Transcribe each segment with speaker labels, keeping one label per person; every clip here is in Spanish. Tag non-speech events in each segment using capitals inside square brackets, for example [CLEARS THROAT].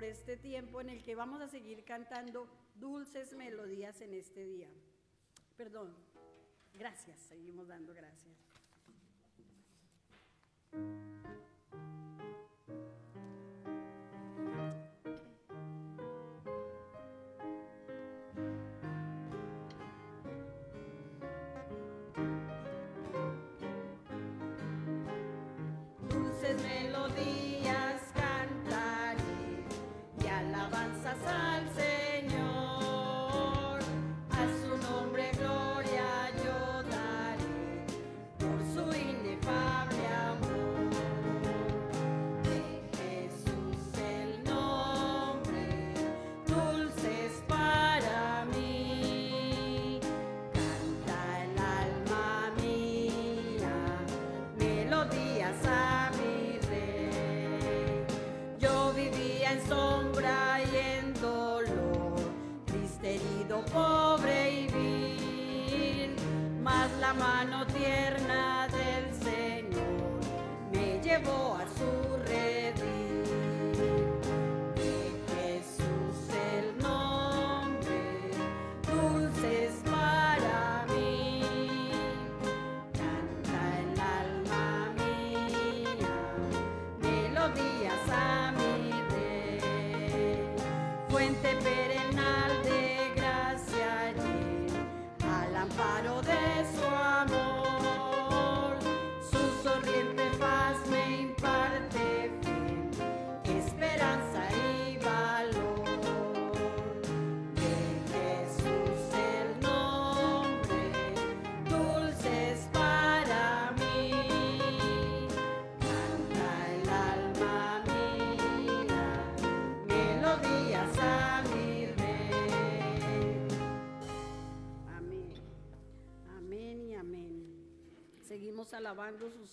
Speaker 1: por este tiempo en el que vamos a seguir cantando dulces melodías en este día. Perdón, gracias, seguimos dando gracias.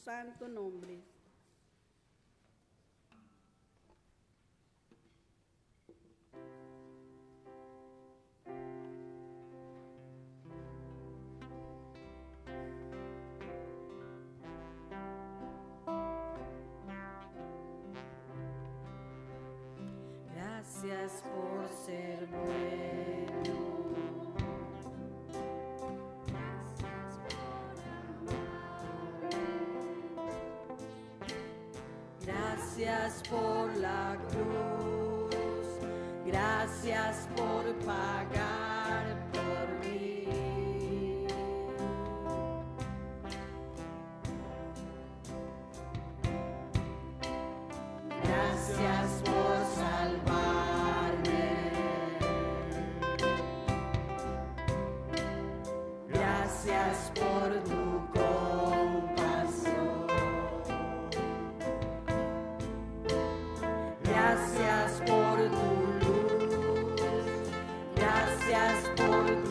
Speaker 1: santo nombre. Gracias por Gracias por la cruz, gracias por pagar. just for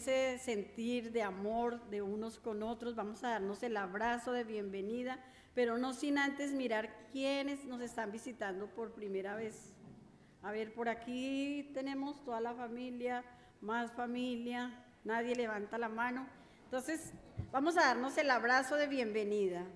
Speaker 1: ese sentir de amor de unos con otros, vamos a darnos el abrazo de bienvenida, pero no sin antes mirar quiénes nos están visitando por primera vez. A ver, por aquí tenemos toda la familia, más familia, nadie levanta la mano. Entonces, vamos a darnos el abrazo de bienvenida.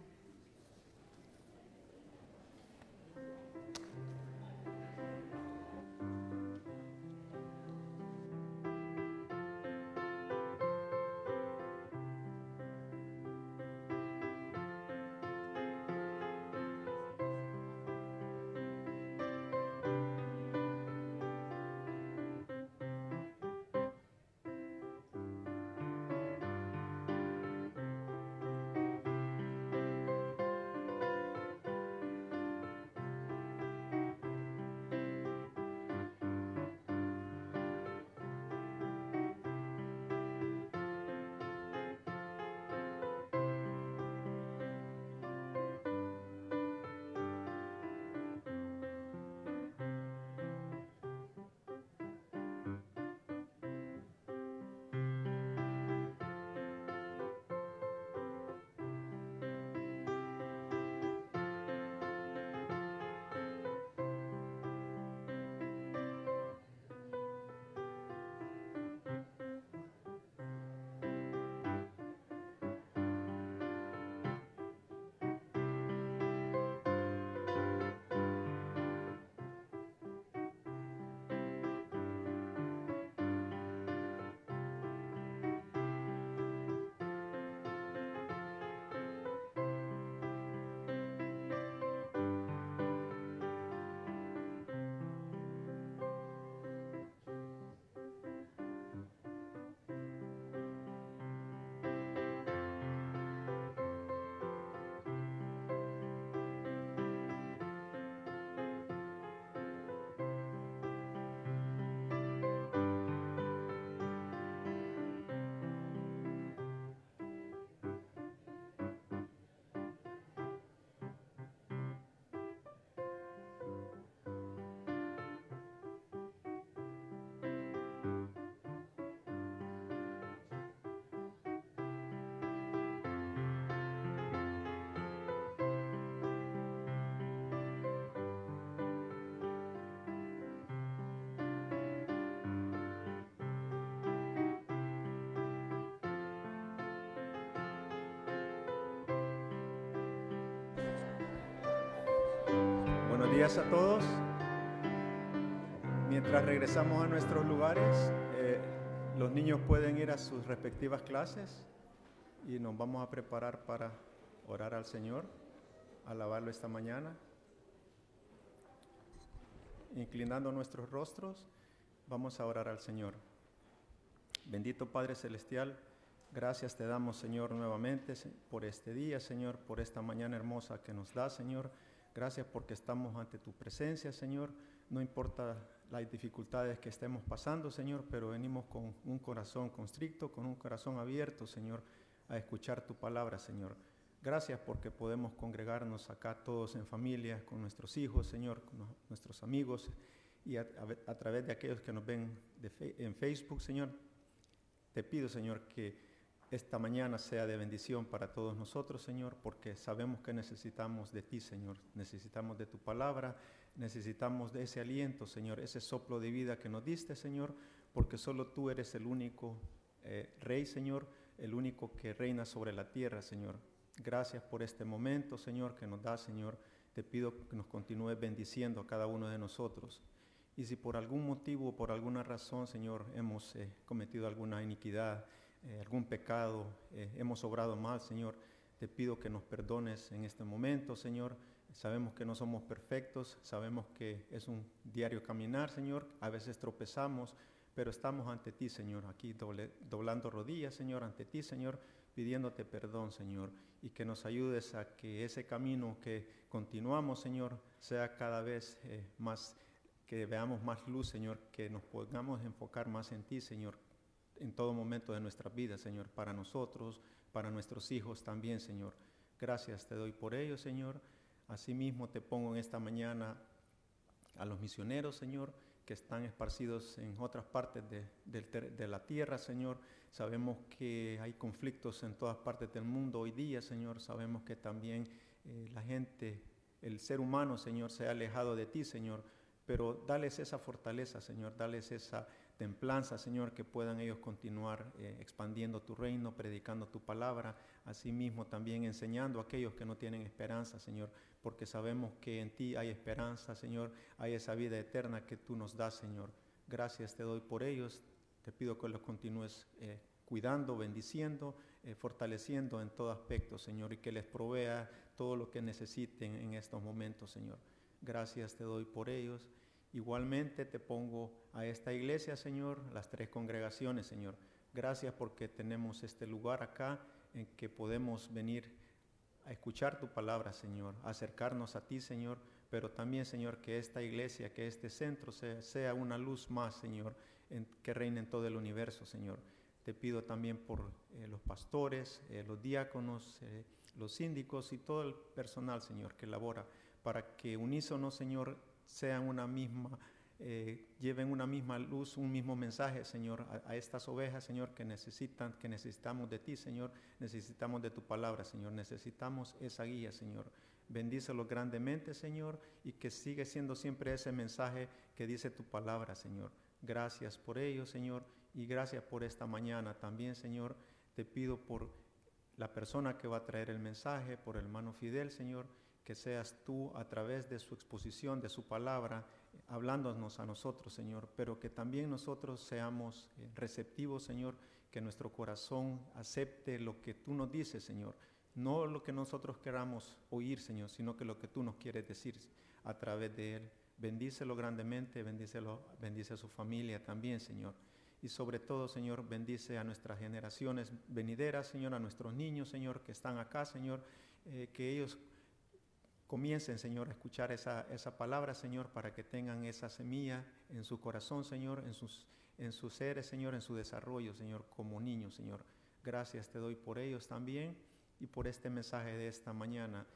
Speaker 2: Días a todos. Mientras regresamos a nuestros lugares, eh, los niños pueden ir a sus respectivas clases y nos vamos a preparar para orar al Señor, alabarlo esta mañana. Inclinando nuestros rostros, vamos a orar al Señor. Bendito Padre Celestial, gracias te damos, Señor, nuevamente por este día, Señor, por esta mañana hermosa que nos da, Señor. Gracias porque estamos ante tu presencia, Señor. No importa las dificultades que estemos pasando, Señor, pero venimos con un corazón constricto, con un corazón abierto, Señor, a escuchar tu palabra, Señor. Gracias porque podemos congregarnos acá todos en familia, con nuestros hijos, Señor, con nuestros amigos y a, través de aquellos que nos ven en Facebook, Señor. Te pido, Señor, que esta mañana sea de bendición para todos nosotros, Señor, porque sabemos que necesitamos de ti, Señor. Necesitamos de tu palabra, necesitamos de ese aliento, Señor, ese soplo de vida que nos diste, Señor, porque solo tú eres el único eh, Rey, Señor, el único que reina sobre la tierra, Señor. Gracias por este momento, Señor, que nos da, Señor. te pido que nos continúes bendiciendo a cada uno de nosotros. Y si por algún motivo o por alguna razón, Señor, hemos eh, cometido alguna iniquidad, eh, algún pecado, eh, hemos obrado mal, Señor, te pido que nos perdones en este momento, Señor. Sabemos que no somos perfectos, sabemos que es un diario caminar, Señor. A veces tropezamos, pero estamos ante ti, Señor, aquí doblando rodillas, Señor, ante ti, Señor, pidiéndote perdón, Señor, y que nos ayudes a que ese camino que continuamos, Señor, sea cada vez eh, más, que veamos más luz, Señor, que nos podamos enfocar más en ti, Señor, en todo momento de nuestra vida, Señor, para nosotros, para nuestros hijos también, Señor. Gracias te doy por ello, Señor. Asimismo te pongo en esta mañana a los misioneros, Señor, que están esparcidos en otras partes de, la tierra, Señor. Sabemos que hay conflictos en todas partes del mundo hoy día, Señor. Sabemos que también eh, la gente, el ser humano, Señor, se ha alejado de ti, Señor. Pero dales esa fortaleza, Señor, dales esa templanza, Señor, que puedan ellos continuar eh, expandiendo tu reino, predicando tu palabra, asimismo también enseñando a aquellos que no tienen esperanza, Señor, porque sabemos que en ti hay esperanza, Señor, hay esa vida eterna que tú nos das, Señor. Gracias te doy por ellos, te pido que los continúes eh, cuidando, bendiciendo, eh, fortaleciendo en todo aspecto, Señor, y que les provea todo lo que necesiten en estos momentos, Señor. Gracias te doy por ellos. Igualmente te pongo a esta iglesia, Señor, las tres congregaciones, Señor. Gracias porque tenemos este lugar acá en que podemos venir a escuchar tu palabra, Señor, acercarnos a ti, Señor, pero también, Señor, que esta iglesia, que este centro sea, una luz más, Señor, que reine en todo el universo, Señor. Te pido también por eh, los pastores, eh, los diáconos, eh, los síndicos y todo el personal, Señor, que labora, para que unísono, Señor, sean una misma, eh, lleven una misma luz, un mismo mensaje, Señor, a, estas ovejas, Señor, que necesitan, que necesitamos de ti, Señor, necesitamos de tu palabra, Señor, necesitamos esa guía, Señor. Bendícelo grandemente, Señor, y que sigue siendo siempre ese mensaje que dice tu palabra, Señor. Gracias por ello, Señor, y gracias por esta mañana también, Señor. Te pido por la persona que va a traer el mensaje, por el hermano Fidel, Señor, que seas tú a través de su exposición, de su palabra, hablándonos a nosotros, Señor, pero que también nosotros seamos eh, receptivos, Señor, que nuestro corazón acepte lo que tú nos dices, Señor, no lo que nosotros queramos oír, Señor, sino que lo que tú nos quieres decir a través de él. Bendícelo grandemente, bendícelo, bendice a su familia también, Señor. Y sobre todo, Señor, bendice a nuestras generaciones venideras, Señor, a nuestros niños, Señor, que están acá, Señor, eh, que ellos comiencen, Señor, a escuchar esa, esa palabra, Señor, para que tengan esa semilla en su corazón, Señor, en sus, en sus seres, Señor, en su desarrollo, Señor, como niños, Señor. Gracias te doy por ellos también y por este mensaje de esta mañana.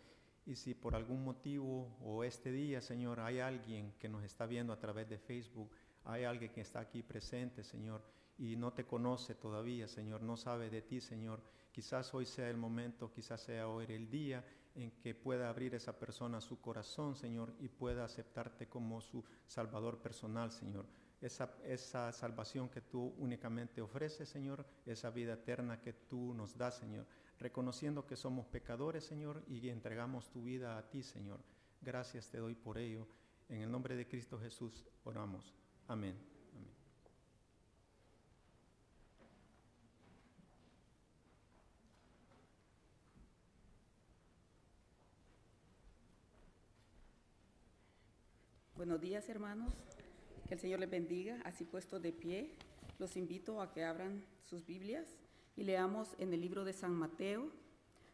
Speaker 2: Y si por algún motivo o este día, Señor, hay alguien que nos está viendo a través de Facebook, hay alguien que está aquí presente, Señor, y no te conoce todavía, Señor, no sabe de ti, Señor, quizás hoy sea el momento, quizás sea hoy el día en que pueda abrir esa persona su corazón, Señor, y pueda aceptarte como su Salvador personal, Señor. Esa, esa salvación que tú únicamente ofreces, Señor, esa vida eterna que tú nos das, Señor, reconociendo que somos pecadores, Señor, y entregamos tu vida a ti, Señor. Gracias te doy por ello. En el nombre de Cristo Jesús oramos. Amén.
Speaker 3: Buenos días, hermanos. Que el Señor les bendiga. Así puesto de pie, los invito a que abran sus Biblias y leamos en el libro de San Mateo,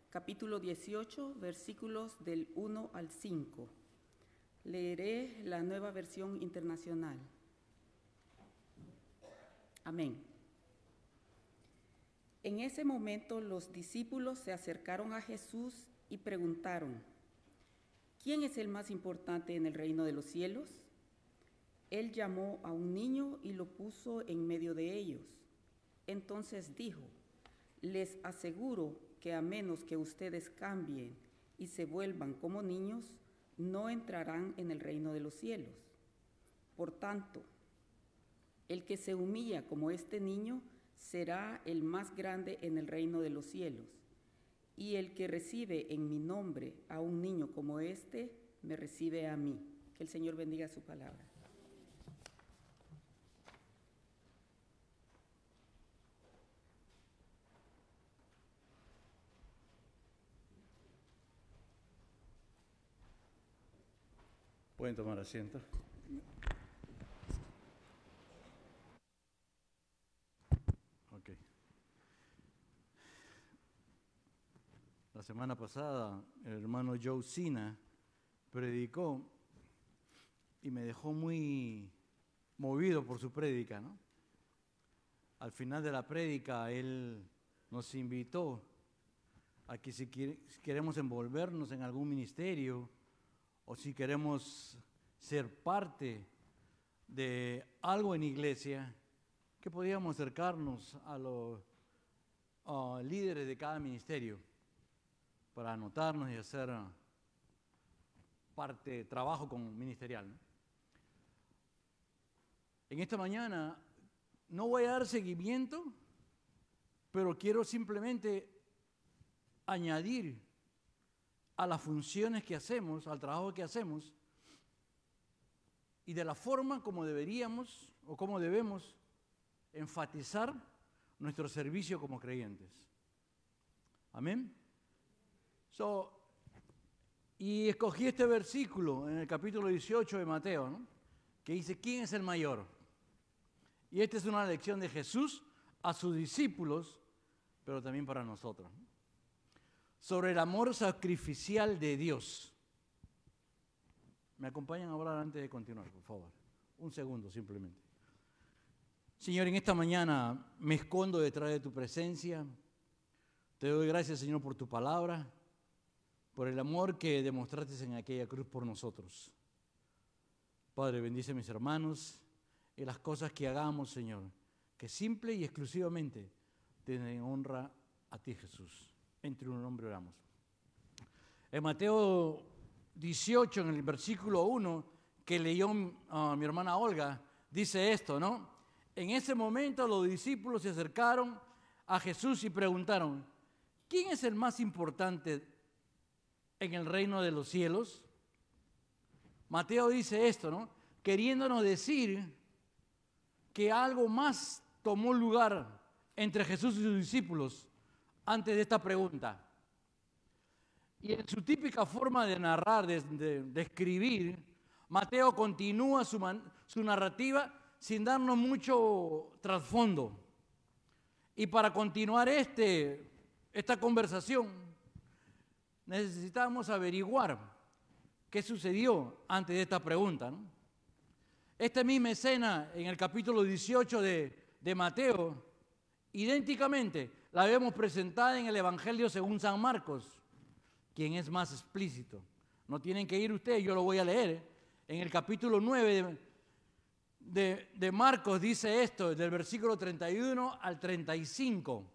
Speaker 3: capítulo 18, versículos del 1 al 5. Leeré la nueva versión internacional. Amén. En ese momento los discípulos se acercaron a Jesús y preguntaron, ¿quién es el más importante en el reino de los cielos? Él llamó a un niño y lo puso en medio de ellos. Entonces dijo, les aseguro que a menos que ustedes cambien y se vuelvan como niños, no entrarán en el reino de los cielos. Por tanto, el que se humilla como este niño será el más grande en el reino de los cielos y el que recibe en mi nombre a un niño como este, me recibe a mí. Que el Señor bendiga su palabra.
Speaker 4: Pueden tomar asiento. Ok. La semana pasada el hermano Joe Sina predicó y me dejó muy movido por su prédica, ¿no? Al final de la prédica él nos invitó a que si, si queremos envolvernos en algún ministerio, o si queremos ser parte de algo en iglesia, que podíamos acercarnos a los líderes de cada ministerio para anotarnos y hacer parte trabajo con ministerial. En esta mañana no voy a dar seguimiento, pero quiero simplemente añadir a las funciones que hacemos, al trabajo que hacemos, y de la forma como deberíamos o como debemos enfatizar nuestro servicio como creyentes. Amén. Y escogí este versículo en el capítulo 18 de Mateo, que dice, ¿quién es el mayor? Y esta es una lección de Jesús a sus discípulos, pero también para nosotros sobre el amor sacrificial de Dios. ¿Me acompañan a hablar antes de continuar, por favor? Un segundo simplemente. Señor, en esta mañana me escondo detrás de tu presencia. Te doy gracias, Señor, por tu palabra, por el amor que demostraste en aquella cruz por nosotros. Padre, bendice a mis hermanos y las cosas que hagamos, Señor, que simple y exclusivamente te den honra a ti, Jesús entre un hombre oramos. En Mateo 18, en el versículo 1, que leyó ah, mi hermana Olga, dice esto, ¿no? En ese momento los discípulos se acercaron a Jesús y preguntaron, ¿quién es el más importante en el reino de los cielos? Mateo dice esto, ¿no? Queriéndonos decir que algo más tomó lugar entre Jesús y sus discípulos antes de esta pregunta. Y en su típica forma de narrar, de, escribir, Mateo continúa su, su narrativa sin darnos mucho trasfondo. Y para continuar este, esta conversación, necesitamos averiguar qué sucedió antes de esta pregunta. Esta misma escena en el capítulo 18 de, Mateo, idénticamente, la vemos presentada en el Evangelio según San Marcos, quien es más explícito. No tienen que ir ustedes, yo lo voy a leer. En el capítulo 9 de, de, Marcos dice esto, del versículo 31 al 35.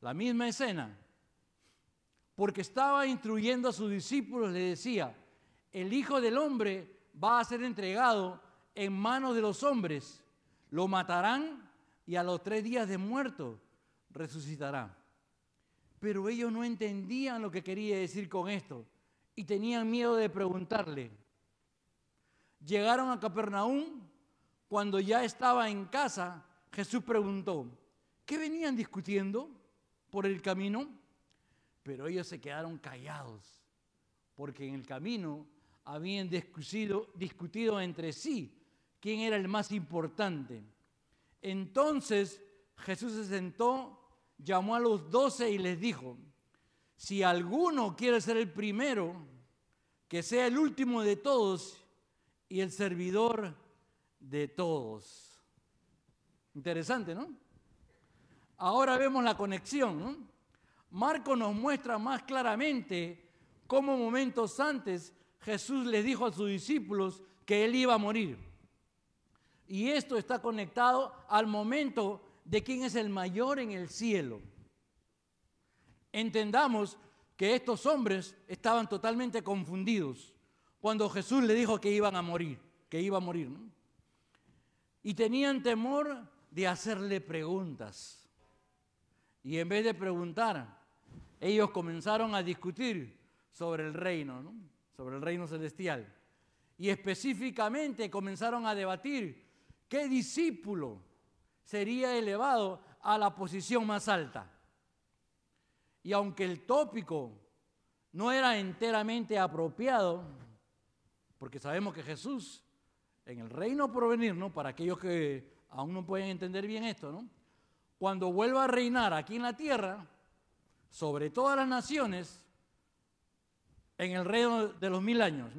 Speaker 4: La misma escena. Porque estaba instruyendo a sus discípulos, le decía, el Hijo del Hombre va a ser entregado en manos de los hombres, lo matarán y a los tres días de muerto resucitará. Pero ellos no entendían lo que quería decir con esto y tenían miedo de preguntarle. Llegaron a Capernaum, cuando ya estaba en casa, Jesús preguntó, ¿qué venían discutiendo por el camino? Pero ellos se quedaron callados, porque en el camino habían discutido, entre sí quién era el más importante. Entonces Jesús se sentó llamó a los doce y les dijo, si alguno quiere ser el primero, que sea el último de todos y el servidor de todos. Interesante, ¿no? Ahora vemos la conexión, ¿no? Marco nos muestra más claramente cómo momentos antes Jesús les dijo a sus discípulos que él iba a morir. Y esto está conectado al momento de quién es el mayor en el cielo. Entendamos que estos hombres estaban totalmente confundidos cuando Jesús le dijo que iban a morir, que iba a morir. Y tenían temor de hacerle preguntas. Y en vez de preguntar, ellos comenzaron a discutir sobre el reino, sobre el reino celestial. Y específicamente comenzaron a debatir qué discípulo sería elevado a la posición más alta. Y aunque el tópico no era enteramente apropiado, porque sabemos que Jesús, en el reino por venir, ¿no? Para aquellos que aún no pueden entender bien esto, ¿no? Cuando vuelva a reinar aquí en la tierra, sobre todas las naciones, en el reino de los mil años.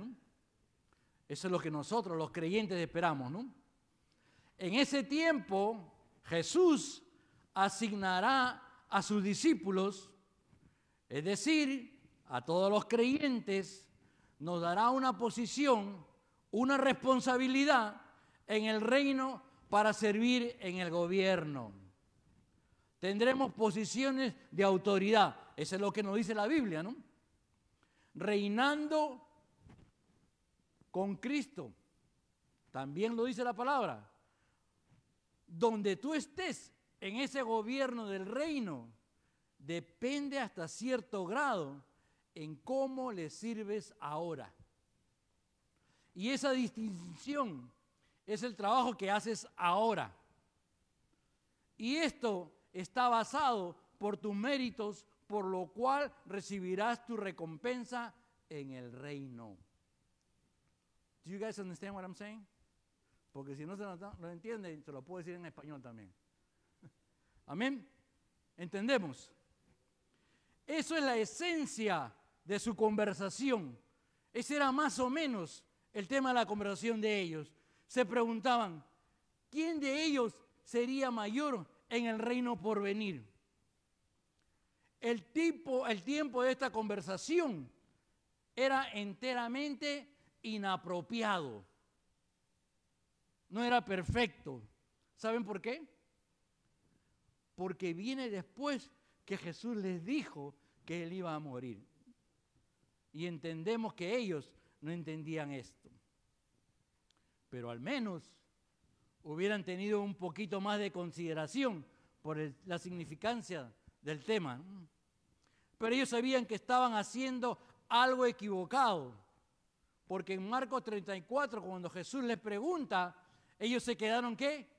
Speaker 4: Eso es lo que nosotros, los creyentes, esperamos. En ese tiempo, Jesús asignará a sus discípulos, es decir, a todos los creyentes, nos dará una posición, una responsabilidad en el reino para servir en el gobierno. Tendremos posiciones de autoridad. Eso es lo que nos dice la Biblia, ¿no? Reinando con Cristo. También lo dice la palabra. Donde tú estés en ese gobierno del reino, depende hasta cierto grado en cómo le sirves ahora. Y esa distinción es el trabajo que haces ahora. Y esto está basado por tus méritos, por lo cual recibirás tu recompensa en el reino. Do you guys understand what I'm saying? Porque si no se lo, entienden, se lo puedo decir en español también. [LAUGHS] Amén. ¿Entendemos? Eso es la esencia de su conversación. Ese era más o menos el tema de la conversación de ellos. Se preguntaban, ¿quién de ellos sería mayor en el reino por venir? El, tipo, el tiempo de esta conversación era enteramente inapropiado. No era perfecto. ¿Saben por qué? Porque viene después que Jesús les dijo que él iba a morir. Y entendemos que ellos no entendían esto. Pero al menos hubieran tenido un poquito más de consideración por la significancia del tema. Pero ellos sabían que estaban haciendo algo equivocado. Porque en Marcos 34, cuando Jesús les pregunta, ellos se quedaron qué?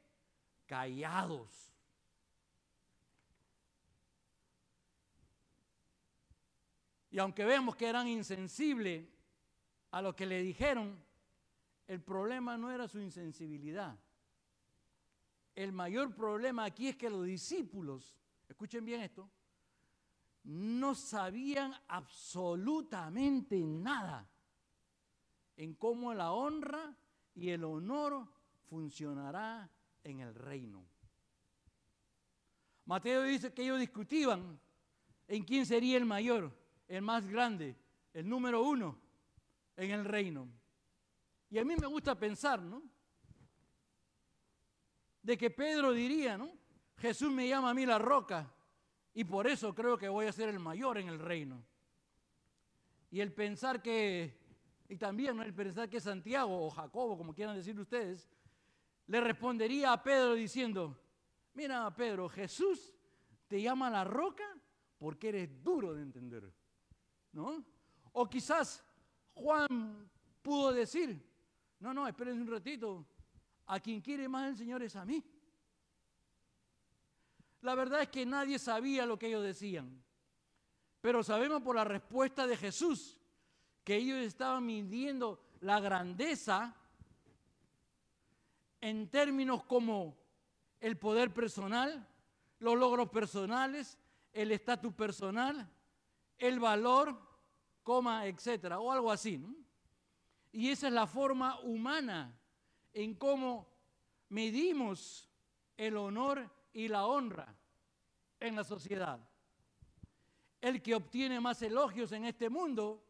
Speaker 4: Callados. Y aunque vemos que eran insensibles a lo que le dijeron, el problema no era su insensibilidad. El mayor problema aquí es que los discípulos, escuchen bien esto, no sabían absolutamente nada en cómo la honra y el honor funcionará en el reino. Mateo dice que ellos discutían en quién sería el mayor el más grande, el número uno en el reino. Y a mí me gusta pensar, ¿no? De que Pedro diría, ¿no? Jesús me llama a mí la roca y por eso creo que voy a ser el mayor en el reino. Y el pensar que, y también el pensar que Santiago o Jacobo, como quieran decir ustedes, le respondería a Pedro diciendo, mira Pedro, Jesús te llama la roca porque eres duro de entender. ¿no? O quizás Juan pudo decir, no, no, espérense un ratito, a quien quiere más el Señor es a mí. La verdad es que nadie sabía lo que ellos decían, pero sabemos por la respuesta de Jesús que ellos estaban midiendo la grandeza en términos como el poder personal, los logros personales, el estatus personal, el valor, coma, etcétera, o algo así. Y esa es la forma humana en cómo medimos el honor y la honra en la sociedad. El que obtiene más elogios en este mundo,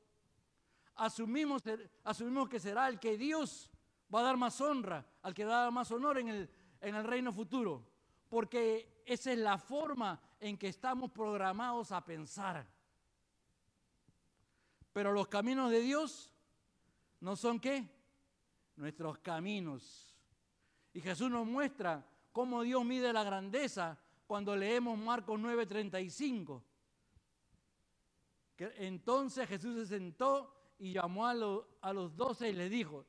Speaker 4: asumimos, asumimos que será el que Dios va a dar más honra, al que da más honor en el, en el reino futuro, porque esa es la forma en que estamos programados a pensar. Pero los caminos de Dios no son qué? Nuestros caminos. Y Jesús nos muestra cómo Dios mide la grandeza cuando leemos Marcos 9:35. Entonces Jesús se sentó y llamó a, a los doce y les dijo,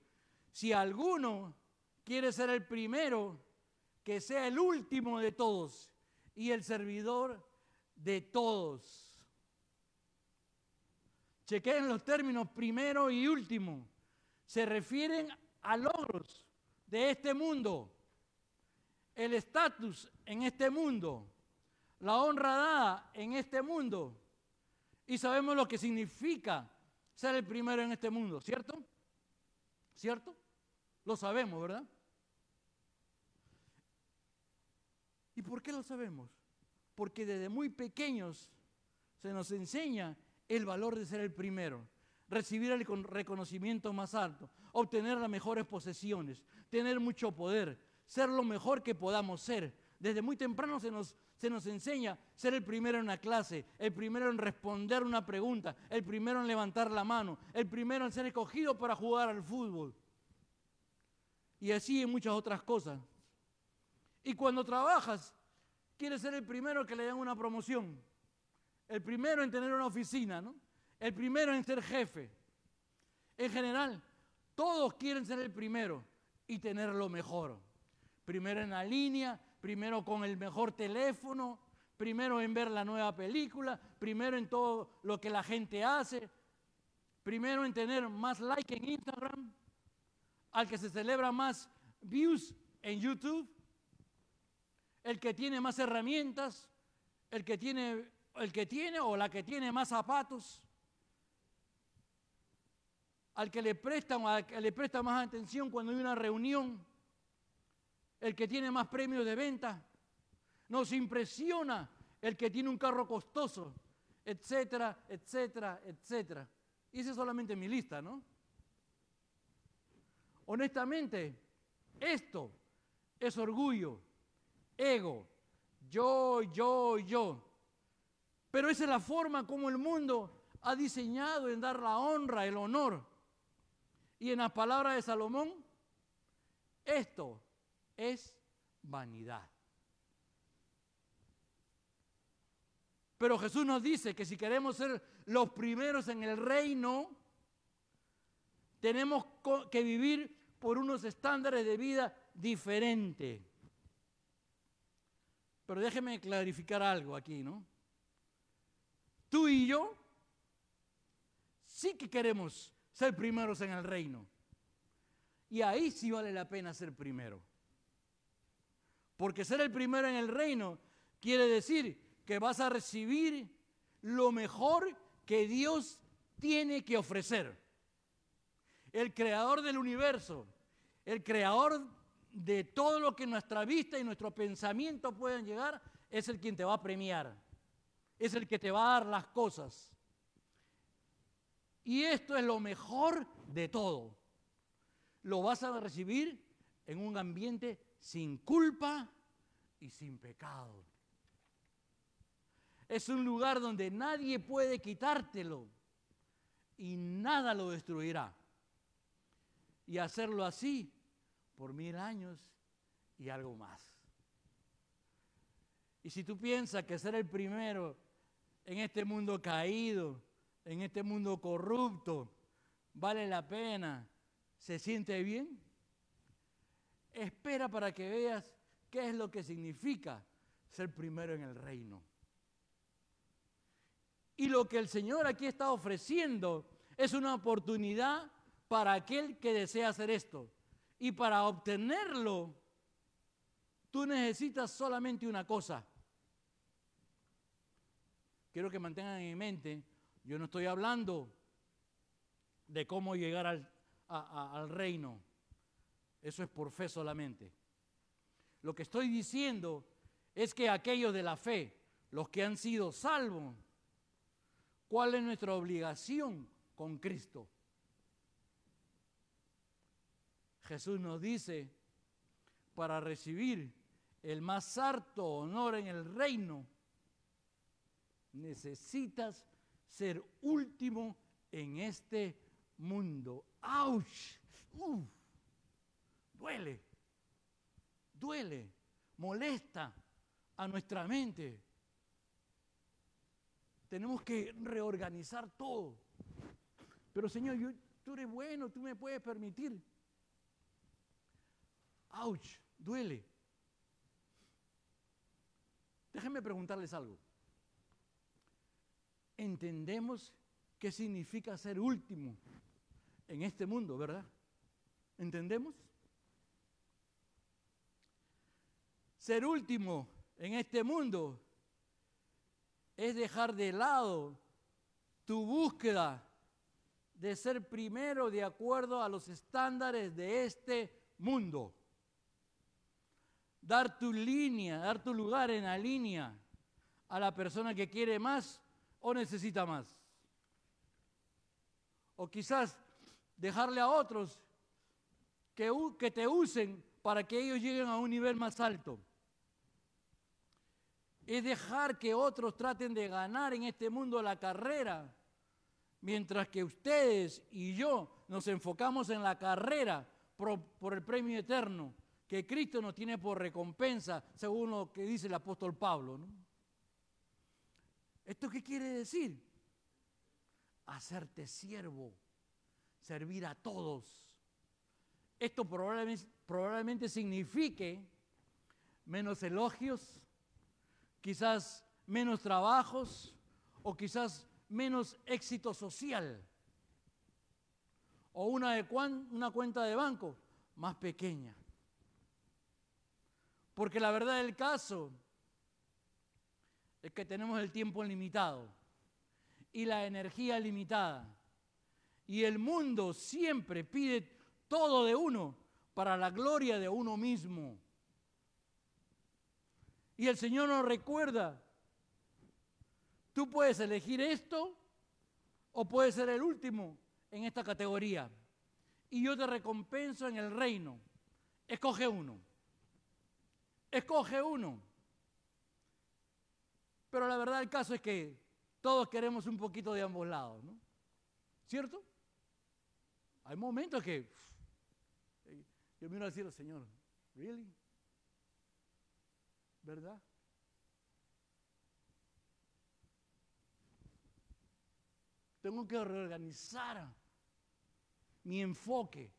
Speaker 4: si alguno quiere ser el primero, que sea el último de todos y el servidor de todos. Chequen los términos primero y último. Se refieren a logros de este mundo, el estatus en este mundo, la honra dada en este mundo. Y sabemos lo que significa ser el primero en este mundo, ¿cierto? ¿Cierto? Lo sabemos, ¿verdad? ¿Y por qué lo sabemos? Porque desde muy pequeños se nos enseña el valor de ser el primero, recibir el reconocimiento más alto, obtener las mejores posesiones, tener mucho poder, ser lo mejor que podamos ser. Desde muy temprano se nos, se nos enseña ser el primero en la clase, el primero en responder una pregunta, el primero en levantar la mano, el primero en ser escogido para jugar al fútbol. Y así en muchas otras cosas. Y cuando trabajas, quieres ser el primero que le den una promoción, el primero en tener una oficina, ¿no? El primero en ser jefe. En general, todos quieren ser el primero y tener lo mejor. Primero en la línea, primero con el mejor teléfono, primero en ver la nueva película, primero en todo lo que la gente hace, primero en tener más like en Instagram, al que se celebra más views en YouTube el que tiene más herramientas, el que tiene, el que tiene o la que tiene más zapatos, al que le presta, al que le presta más atención cuando hay una reunión, el que tiene más premios de venta. Nos impresiona el que tiene un carro costoso, etcétera, etcétera, etcétera. Y esa es solamente mi lista, ¿no? Honestamente, esto es orgullo ego, yo, yo, yo. Pero esa es la forma como el mundo ha diseñado en dar la honra, el honor. Y en las palabras de Salomón, esto es vanidad. Pero Jesús nos dice que si queremos ser los primeros en el reino, tenemos que vivir por unos estándares de vida diferentes. Pero déjeme clarificar algo aquí, ¿no? Tú y yo sí que queremos ser primeros en el reino. Y ahí sí vale la pena ser primero. Porque ser el primero en el reino quiere decir que vas a recibir lo mejor que Dios tiene que ofrecer. El creador del universo, el creador de todo lo que nuestra vista y nuestro pensamiento pueden llegar, es el quien te va a premiar, es el que te va a dar las cosas. Y esto es lo mejor de todo. Lo vas a recibir en un ambiente sin culpa y sin pecado. Es un lugar donde nadie puede quitártelo y nada lo destruirá. Y hacerlo así por mil años y algo más. Y si tú piensas que ser el primero en este mundo caído, en este mundo corrupto, vale la pena, se siente bien, espera para que veas qué es lo que significa ser primero en el reino. Y lo que el Señor aquí está ofreciendo es una oportunidad para aquel que desea hacer esto. Y para obtenerlo, tú necesitas solamente una cosa. Quiero que mantengan en mente, yo no estoy hablando de cómo llegar al, reino. Eso es por fe solamente. Lo que estoy diciendo es que aquellos de la fe, los que han sido salvos, ¿cuál es nuestra obligación con Cristo? Jesús nos dice, para recibir el más alto honor en el reino, necesitas ser último en este mundo. ¡Auch! duele, duele, molesta a nuestra mente. Tenemos que reorganizar todo. Pero Señor, tú eres bueno, tú me puedes permitir. ¡Auch! Duele. Déjenme preguntarles algo. Entendemos qué significa ser último en este mundo, ¿verdad? ¿Entendemos? Ser último en este mundo es dejar de lado tu búsqueda de ser primero de acuerdo a los estándares de este mundo. Dar tu línea, dar tu lugar en la línea a la persona que quiere más o necesita más. O quizás dejarle a otros que, que te usen para que ellos lleguen a un nivel más alto. Es dejar que otros traten de ganar en este mundo la carrera, mientras que ustedes y yo nos enfocamos en la carrera por, el premio eterno que Cristo nos tiene por recompensa, según lo que dice el apóstol Pablo. ¿Esto qué quiere decir? Hacerte siervo, servir a todos. Esto probablemente, probablemente signifique menos elogios, quizás menos trabajos o quizás menos éxito social. O una, de una cuenta de banco más pequeña. Porque la verdad del caso es que tenemos el tiempo limitado y la energía limitada. Y el mundo siempre pide todo de uno para la gloria de uno mismo. Y el Señor nos recuerda, tú puedes elegir esto o puedes ser el último en esta categoría. Y yo te recompenso en el reino. Escoge uno. Escoge uno. Pero la verdad del caso es que todos queremos un poquito de ambos lados, ¿no? ¿Cierto? Hay momentos que yo miro al cielo, Señor, ¿really? ¿Verdad? Tengo que reorganizar mi enfoque.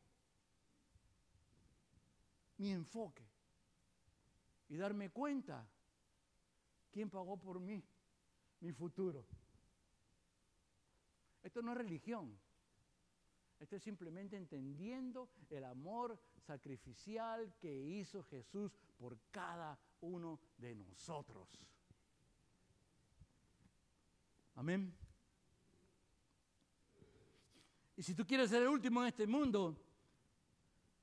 Speaker 4: Mi enfoque. Y darme cuenta quién pagó por mí mi futuro. Esto no es religión. Esto es simplemente entendiendo el amor sacrificial que hizo Jesús por cada uno de nosotros. Amén. Y si tú quieres ser el último en este mundo,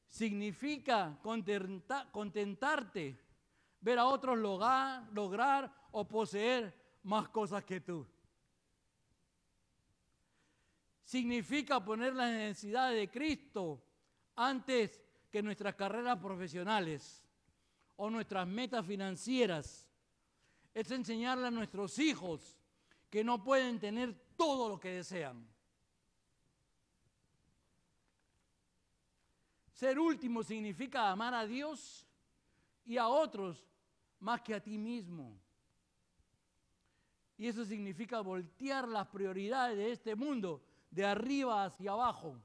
Speaker 4: significa contentarte, ver a otros lograr, lograr o poseer más cosas que tú. Significa poner las necesidades de Cristo antes que nuestras carreras profesionales o nuestras metas financieras. Es enseñarle a nuestros hijos que no pueden tener todo lo que desean. Ser último significa amar a Dios y a otros más que a ti mismo. Y eso significa voltear las prioridades de este mundo de arriba hacia abajo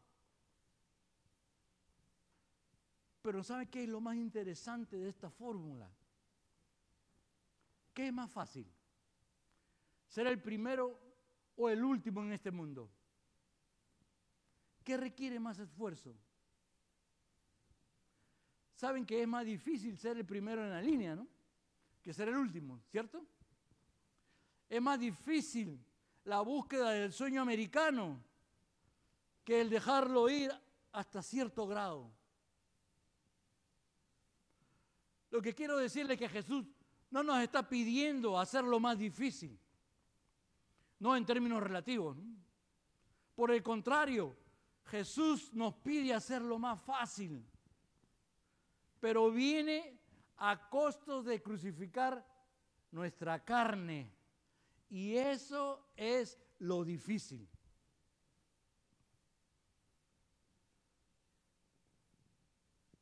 Speaker 4: Pero ¿sabe qué es lo más interesante de esta fórmula? ¿Qué es más fácil? ¿Ser el primero o el último en este mundo? ¿Qué requiere más esfuerzo? Saben que es más difícil ser el primero en la línea, ¿no? Que ser el último, ¿cierto? Es más difícil la búsqueda del sueño americano que el dejarlo ir hasta cierto grado. Lo que quiero decirle es que Jesús no nos está pidiendo hacerlo más difícil, no en términos relativos. Por el contrario, Jesús nos pide hacerlo más fácil, pero viene a costo de crucificar nuestra carne. Y eso es lo difícil.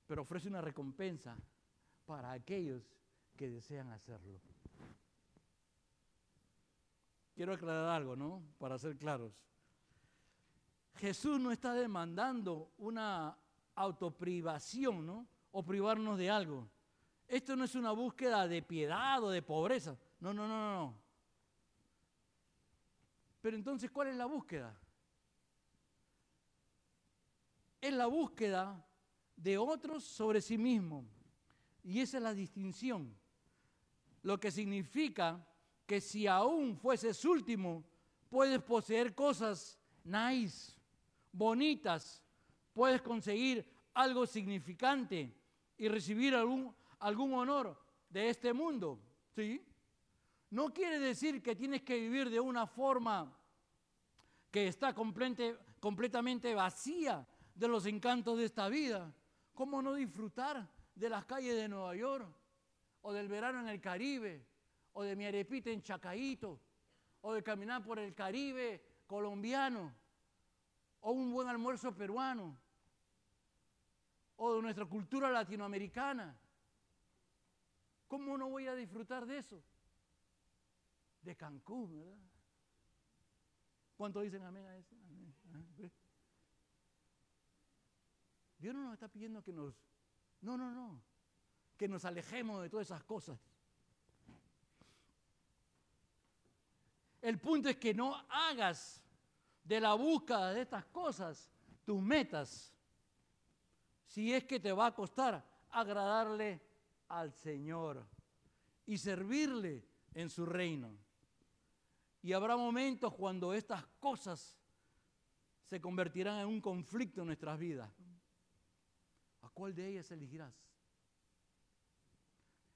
Speaker 4: Pero ofrece una recompensa para aquellos que desean hacerlo. Quiero aclarar algo, ¿no? Para ser claros. Jesús no está demandando una autoprivación, ¿no? O privarnos de algo. Esto no es una búsqueda de piedad o de pobreza. No, no, no, no. Pero entonces, ¿cuál es la búsqueda? Es la búsqueda de otros sobre sí mismo. Y esa es la distinción. Lo que significa que si aún fueses último, puedes poseer cosas nice, bonitas, puedes conseguir algo significante y recibir algún, algún honor de este mundo. ¿Sí? No quiere decir que tienes que vivir de una forma que está completamente vacía de los encantos de esta vida. ¿Cómo no disfrutar de las calles de Nueva York? O del verano en el Caribe, o de mi arepita en Chacaíto, o de caminar por el Caribe colombiano, o un buen almuerzo peruano, o de nuestra cultura latinoamericana. ¿Cómo no voy a disfrutar de eso? De Cancún, ¿verdad? ¿Cuántos dicen amén a eso? Ah, Dios no nos está pidiendo que nos... No, no, no. Que nos alejemos de todas esas cosas. El punto es que no hagas de la búsqueda de estas cosas tus metas, si es que te va a costar agradarle al Señor y servirle en su reino. Y habrá momentos cuando estas cosas se convertirán en un conflicto en nuestras vidas. ¿A cuál de ellas elegirás?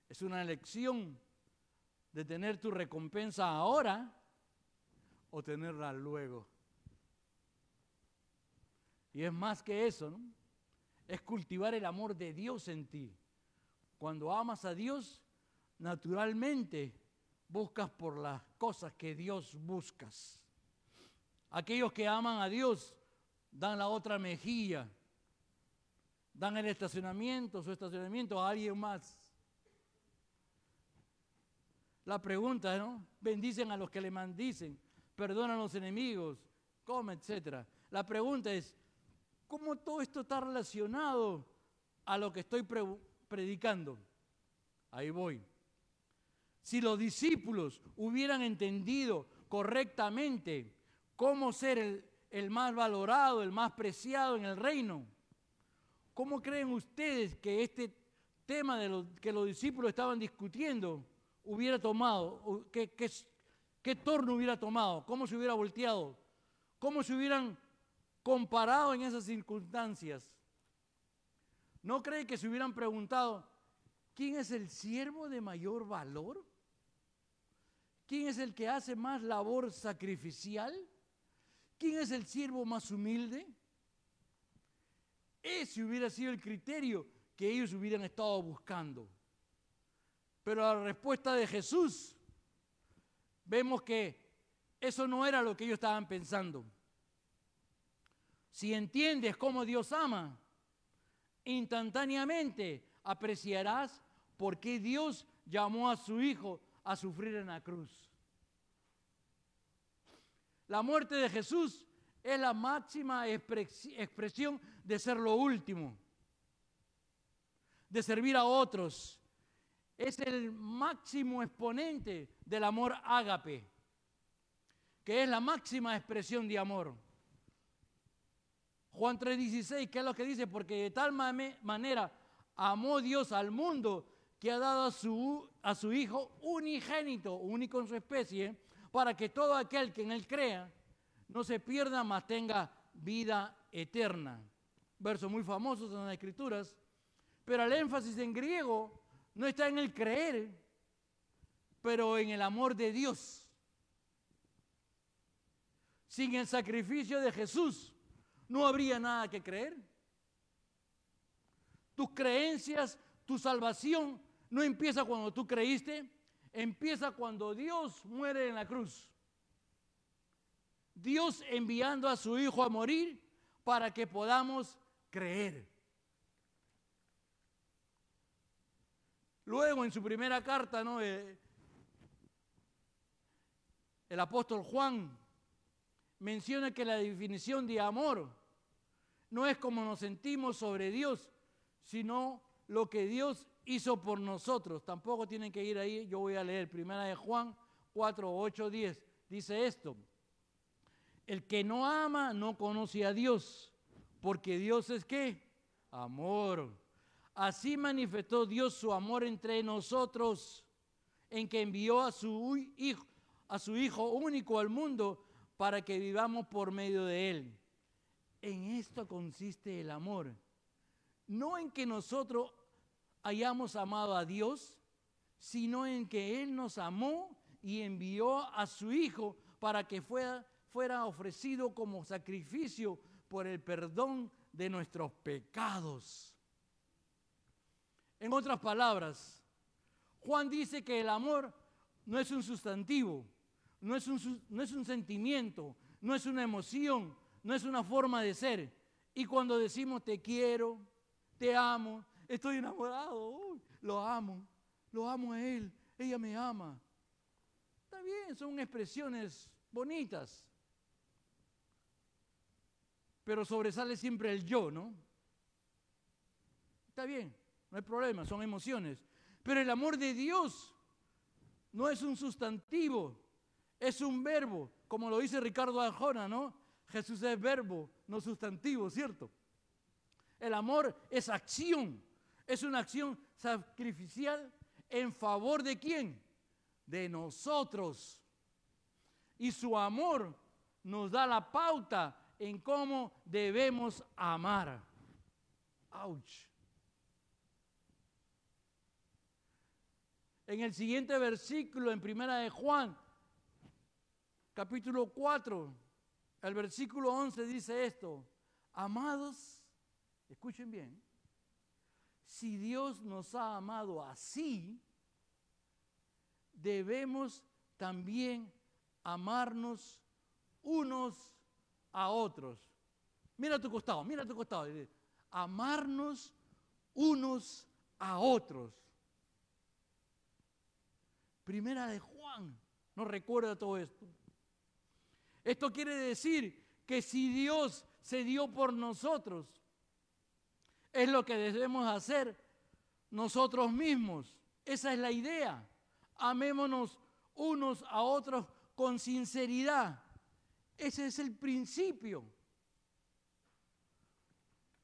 Speaker 4: Es una elección de tener tu recompensa ahora o tenerla luego. Y es más que eso. Es cultivar el amor de Dios en ti. Cuando amas a Dios, naturalmente buscas por las cosas que Dios buscas. Aquellos que aman a Dios dan la otra mejilla, dan el estacionamiento, su estacionamiento a alguien más. La pregunta, ¿no? Bendicen a los que le maldicen perdonan a los enemigos, come, etc. La pregunta es, ¿cómo todo esto está relacionado a lo que estoy predicando? Ahí voy. Si los discípulos hubieran entendido correctamente cómo ser el, el más valorado, el más preciado en el reino, ¿cómo creen ustedes que este tema de lo que los discípulos estaban discutiendo hubiera tomado, ¿Qué torno hubiera tomado? ¿Cómo se hubiera volteado? ¿Cómo se hubieran comparado en esas circunstancias? ¿No cree que se hubieran preguntado, ¿quién es el siervo de mayor valor? ¿Quién es el que hace más labor sacrificial? ¿Quién es el siervo más humilde? Ese hubiera sido el criterio que ellos hubieran estado buscando. Pero la respuesta de Jesús vemos que eso no era lo que ellos estaban pensando. Si entiendes cómo Dios ama, instantáneamente apreciarás por qué Dios llamó a su Hijo a sufrir en la cruz. La muerte de Jesús es la máxima expresión de ser lo último, de servir a otros, es el máximo exponente del amor ágape, que es la máxima expresión de amor. Juan 3:16, ¿qué es lo que dice? Porque de tal manera amó Dios al mundo que ha dado su, a su Hijo unigénito, único en su especie, para que todo aquel que en Él crea no se pierda, mas tenga vida eterna. Versos muy famosos en las Escrituras, pero el énfasis en griego no está en el creer, pero en el amor de Dios. Sin el sacrificio de Jesús no habría nada que creer. Tus creencias, tu salvación no empieza cuando tú creíste, empieza cuando Dios muere en la cruz. Dios enviando a su Hijo a morir para que podamos creer. Luego en su primera carta, ¿no? Eh, el apóstol Juan menciona que la definición de amor no es como nos sentimos sobre Dios, sino lo que Dios hizo por nosotros. Tampoco tienen que ir ahí, yo voy a leer primera de Juan 4, 8, 10. Dice esto, el que no ama no conoce a Dios, porque Dios es qué? Amor. Así manifestó Dios su amor entre nosotros, en que envió a su hijo, a su hijo único al mundo para que vivamos por medio de él. En esto consiste el amor. No en que nosotros hayamos amado a Dios, sino en que Él nos amó y envió a su Hijo para que fuera, fuera ofrecido como sacrificio por el perdón de nuestros pecados. En otras palabras, Juan dice que el amor no es un sustantivo, no es un, no es un sentimiento, no es una emoción, no es una forma de ser. Y cuando decimos te quiero, te amo, estoy enamorado, lo amo, lo amo a él, ella me ama. Está bien, son expresiones bonitas. Pero sobresale siempre el yo, ¿no? Está bien, no hay problema, son emociones. Pero el amor de Dios no es un sustantivo, es un verbo, como lo dice Ricardo Arjona, ¿no? Jesús es verbo, no sustantivo, ¿cierto? El amor es acción, es una acción sacrificial en favor de quién? De nosotros. Y su amor nos da la pauta en cómo debemos amar. Ouch. En el siguiente versículo, en Primera de Juan, capítulo 4, el versículo 11 dice esto, amados, escuchen bien, si Dios nos ha amado así, debemos también amarnos unos a otros. Mira a tu costado, mira a tu costado. Amarnos unos a otros. Primera de Juan nos recuerda todo esto. Esto quiere decir que si Dios se dio por nosotros, es lo que debemos hacer nosotros mismos. Esa es la idea. Amémonos unos a otros con sinceridad. Ese es el principio.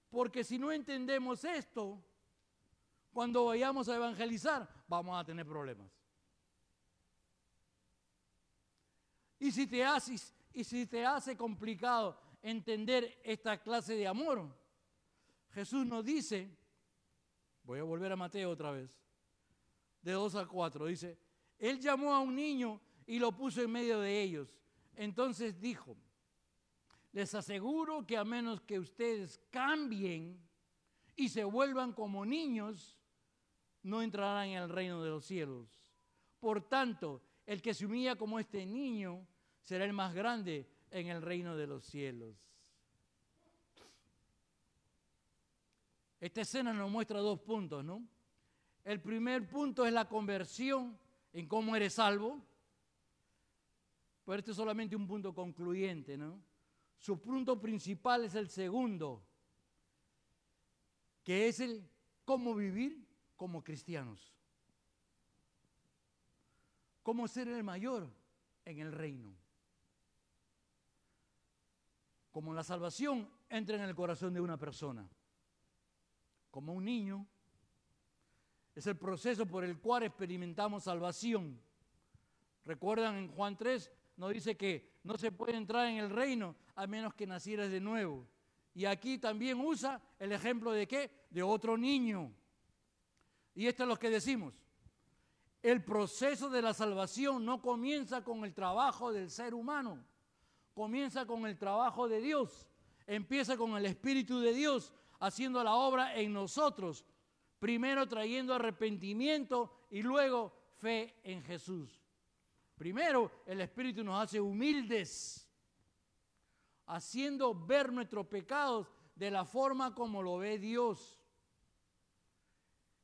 Speaker 4: Porque si no entendemos esto, cuando vayamos a evangelizar, vamos a tener problemas. Y si te haces y si te hace complicado entender esta clase de amor, Jesús nos dice, voy a volver a Mateo otra vez, de 2 a 4, dice, Él llamó a un niño y lo puso en medio de ellos. Entonces dijo, les aseguro que a menos que ustedes cambien y se vuelvan como niños, no entrarán en el reino de los cielos. Por tanto, el que se humilla como este niño, será el más grande en el reino de los cielos. Esta escena nos muestra dos puntos, ¿no? El primer punto es la conversión en cómo eres salvo. Pero este es solamente un punto concluyente, ¿no? Su punto principal es el segundo, que es el cómo vivir como cristianos. Cómo ser el mayor en el reino como la salvación entra en el corazón de una persona. Como un niño, es el proceso por el cual experimentamos salvación. Recuerdan en Juan 3, nos dice que no se puede entrar en el reino a menos que nacieras de nuevo. Y aquí también usa el ejemplo de qué? De otro niño. Y esto es lo que decimos. El proceso de la salvación no comienza con el trabajo del ser humano comienza con el trabajo de Dios, empieza con el Espíritu de Dios haciendo la obra en nosotros, primero trayendo arrepentimiento y luego fe en Jesús. Primero el Espíritu nos hace humildes, haciendo ver nuestros pecados de la forma como lo ve Dios.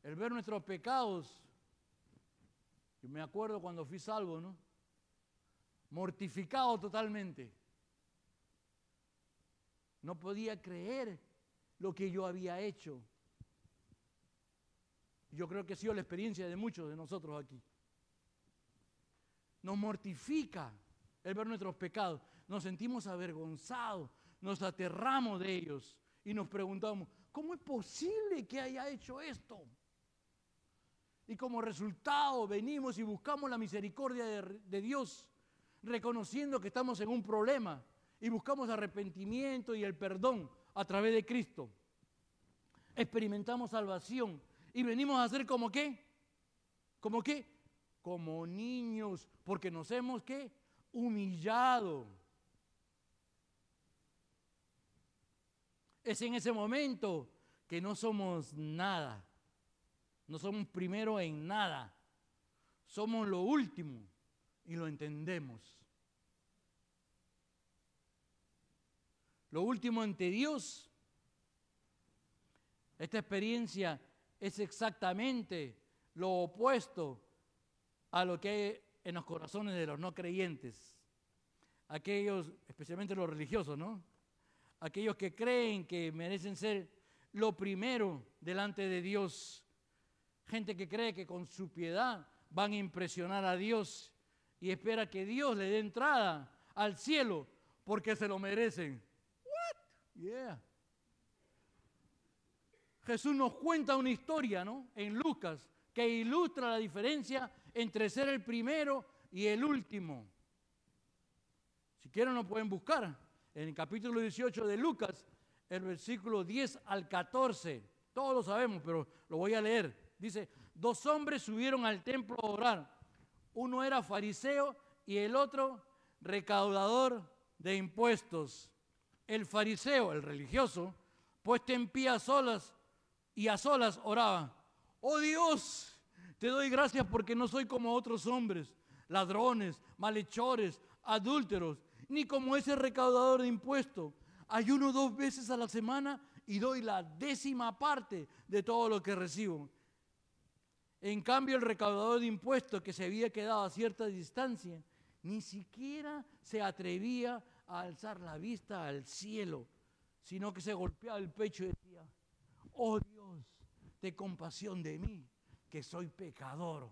Speaker 4: El ver nuestros pecados, yo me acuerdo cuando fui salvo, ¿no? Mortificado totalmente No podía creer lo que yo había hecho. Yo creo que ha sido la experiencia de muchos de nosotros aquí. Nos mortifica el ver nuestros pecados. Nos sentimos avergonzados, nos aterramos de ellos y nos preguntamos, ¿cómo es posible que haya hecho esto? Y como resultado venimos y buscamos la misericordia de, de Dios, reconociendo que estamos en un problema y buscamos arrepentimiento y el perdón a través de Cristo. Experimentamos salvación y venimos a ser como qué? ¿Como qué? Como niños, porque nos hemos qué? Humillado. Es en ese momento que no somos nada. No somos primero en nada. Somos lo último y lo entendemos. Lo último ante Dios. Esta experiencia es exactamente lo opuesto a lo que hay en los corazones de los no creyentes. Aquellos, especialmente los religiosos, ¿no? Aquellos que creen que merecen ser lo primero delante de Dios. Gente que cree que con su piedad van a impresionar a Dios y espera que Dios le dé entrada al cielo porque se lo merecen. Yeah. Jesús nos cuenta una historia, ¿no? En Lucas, que ilustra la diferencia entre ser el primero y el último. Si quieren lo pueden buscar. En el capítulo 18 de Lucas, el versículo 10 al 14. Todos lo sabemos, pero lo voy a leer. Dice, dos hombres subieron al templo a orar. Uno era fariseo y el otro recaudador de impuestos. El fariseo, el religioso, puesto en pie a solas, y a solas oraba, oh Dios, te doy gracias porque no soy como otros hombres, ladrones, malhechores, adúlteros, ni como ese recaudador de impuestos. Ayuno dos veces a la semana y doy la décima parte de todo lo que recibo. En cambio, el recaudador de impuestos que se había quedado a cierta distancia, ni siquiera se atrevía a alzar la vista al cielo, sino que se golpeaba el pecho y decía, oh Dios, de compasión de mí, que soy pecador.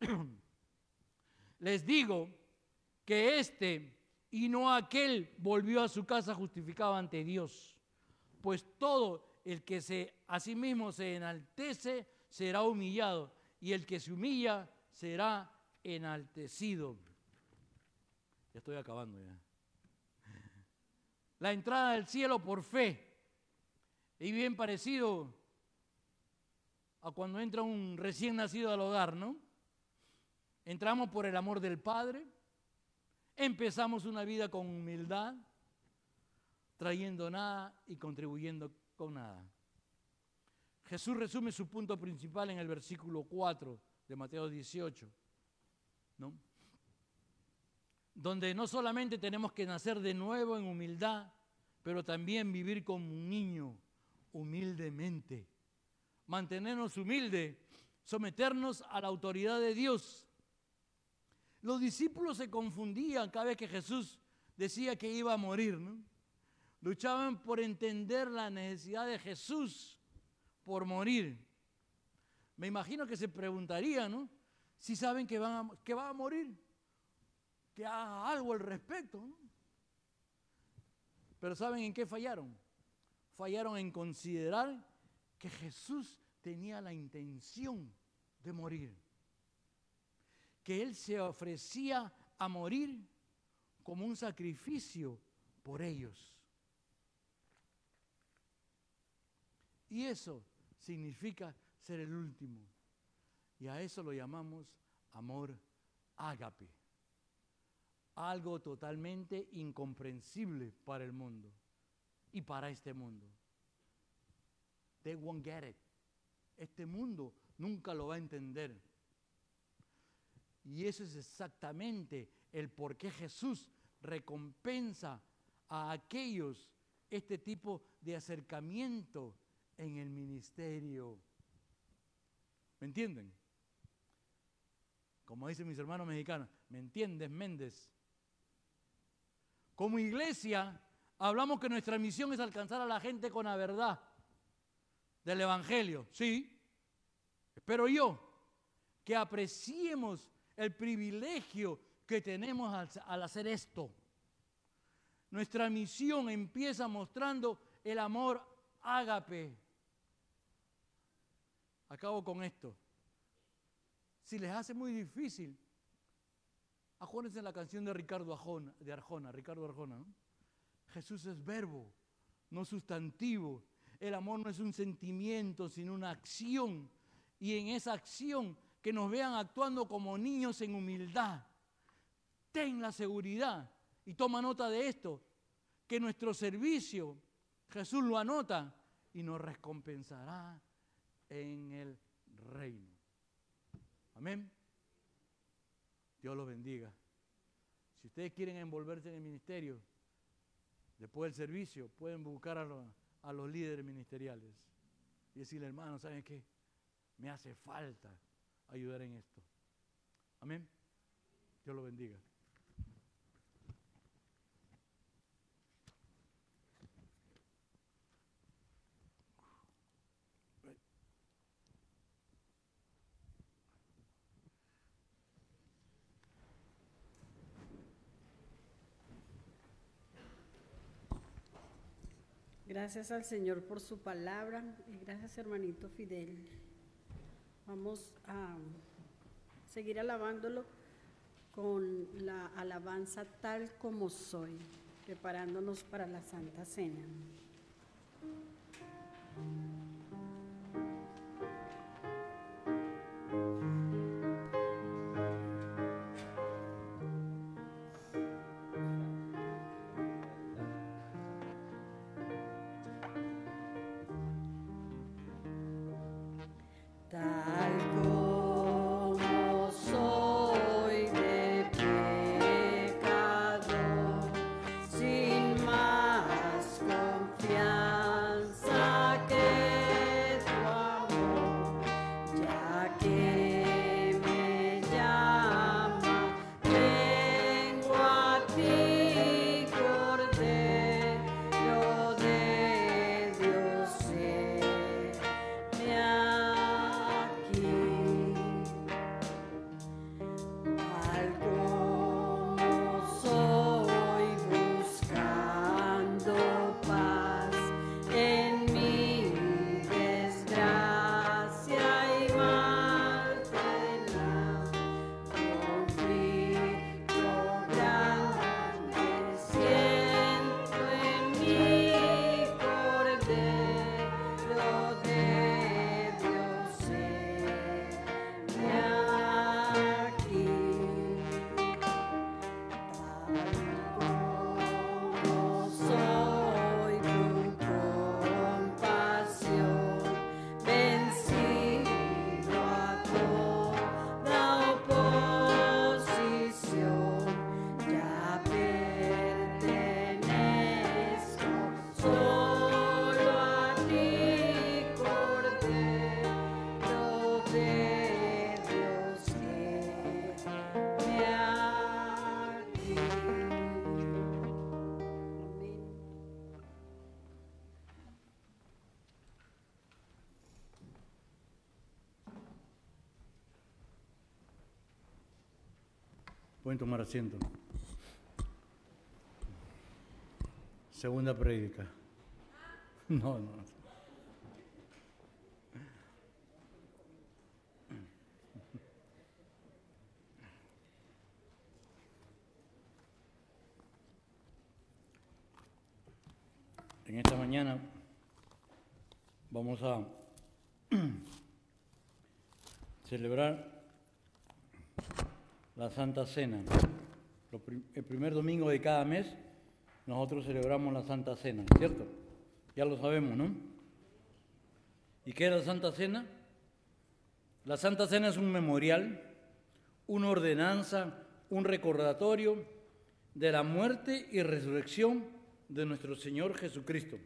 Speaker 4: [CLEARS THROAT] Les digo que este y no aquel volvió a su casa justificado ante Dios, pues todo el que se a sí mismo se enaltece será humillado y el que se humilla será enaltecido. Ya estoy acabando ya. La entrada del cielo por fe y bien parecido a cuando entra un recién nacido al hogar, ¿no? Entramos por el amor del Padre, empezamos una vida con humildad, trayendo nada y contribuyendo con nada. Jesús resume su punto principal en el versículo 4 de Mateo 18, ¿no? Donde no solamente tenemos que nacer de nuevo en humildad, pero también vivir como un niño humildemente. Mantenernos humildes, someternos a la autoridad de Dios. Los discípulos se confundían cada vez que Jesús decía que iba a morir, ¿no? Luchaban por entender la necesidad de Jesús por morir. Me imagino que se preguntarían, ¿no? Si saben que, van a, que va a morir, que haga algo al respecto. ¿no? Pero ¿saben en qué fallaron? fallaron en considerar que Jesús tenía la intención de morir, que Él se ofrecía a morir como un sacrificio por ellos. Y eso significa ser el último. Y a eso lo llamamos amor ágape. Algo totalmente incomprensible para el mundo y para este mundo. They won't get it. Este mundo nunca lo va a entender. Y eso es exactamente el por qué Jesús recompensa a aquellos este tipo de acercamiento en el ministerio. ¿Me entienden? Como dicen mis hermanos mexicanos, ¿me entiendes, Méndez? Como iglesia hablamos que nuestra misión es alcanzar a la gente con la verdad del Evangelio. Sí, espero yo que apreciemos el privilegio que tenemos al, hacer esto. Nuestra misión empieza mostrando el amor ágape. Acabo con esto. Si les hace muy difícil, acuérdense la canción de Ricardo Arjona, de Arjona, Ricardo Arjona. Jesús es verbo, no sustantivo. El amor no es un sentimiento, sino una acción. Y en esa acción que nos vean actuando como niños en humildad. Ten la seguridad y toma nota de esto, que nuestro servicio, Jesús lo anota y nos recompensará en el reino. Amén. Dios los bendiga. Si ustedes quieren envolverse en el ministerio, después del servicio, pueden buscar a los, líderes ministeriales y decirle, hermano, ¿saben qué? Me hace falta ayudar en esto. Amén. Dios los bendiga.
Speaker 1: Gracias al Señor por su palabra y gracias hermanito Fidel. Vamos a seguir alabándolo con la alabanza tal como soy, preparándonos para la Santa Cena.
Speaker 4: Tomar asiento. Segunda prédica. [LAUGHS] No, no. En esta mañana vamos a celebrar la Santa Cena. El primer domingo de cada mes nosotros celebramos la Santa Cena, ¿cierto? Ya lo sabemos, ¿no? ¿Y qué es la Santa Cena? La Santa Cena es un memorial, una ordenanza, un recordatorio de la muerte y resurrección de nuestro Señor Jesucristo.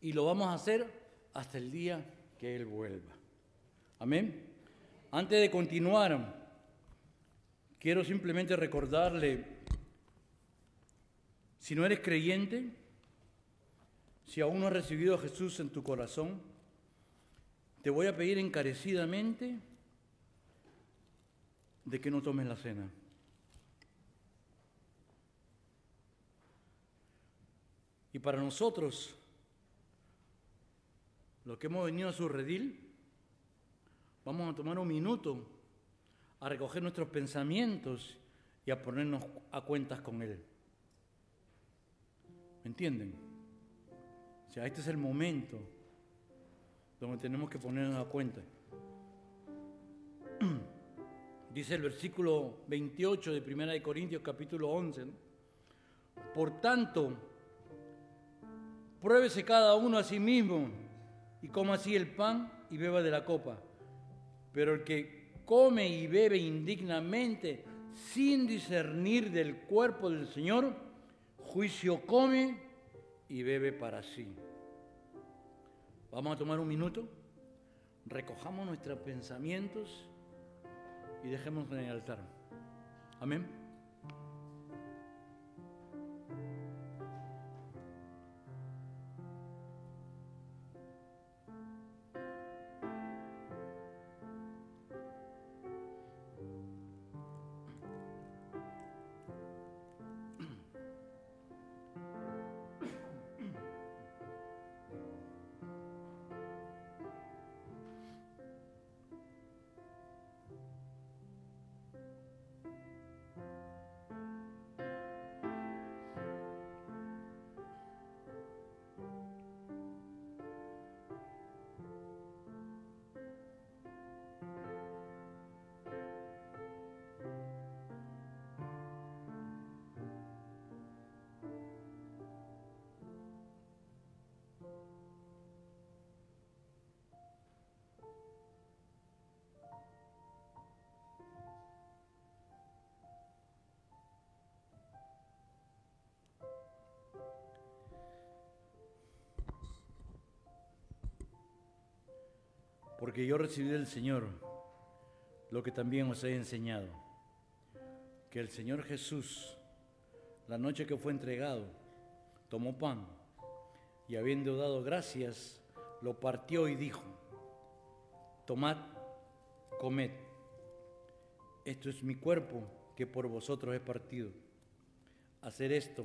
Speaker 4: Y lo vamos a hacer hasta el día que Él vuelva. Amén. Antes de continuar, quiero simplemente recordarle Si no eres creyente, si aún no has recibido a Jesús en tu corazón, te voy a pedir encarecidamente de que no tomes la cena. Y para nosotros, los que hemos venido a su redil, vamos a tomar un minuto a recoger nuestros pensamientos y a ponernos a cuentas con Él. ¿Me entienden? O sea, este es el momento donde tenemos que ponernos a cuenta. [CLEARS THROAT] Dice el versículo 28 de 1 de Corintios capítulo 11. Por tanto, pruébese cada uno a sí mismo y coma así el pan y beba de la copa. Pero el que come y bebe indignamente sin discernir del cuerpo del Señor, juicio come y bebe para sí. Vamos a tomar un minuto, recojamos nuestros pensamientos y dejemos en el altar. Amén. Porque yo recibí del Señor lo que también os he enseñado, que el Señor Jesús, la noche que fue entregado, tomó pan y habiendo dado gracias, lo partió y dijo, tomad, comed, esto es mi cuerpo que por vosotros he partido, hacer esto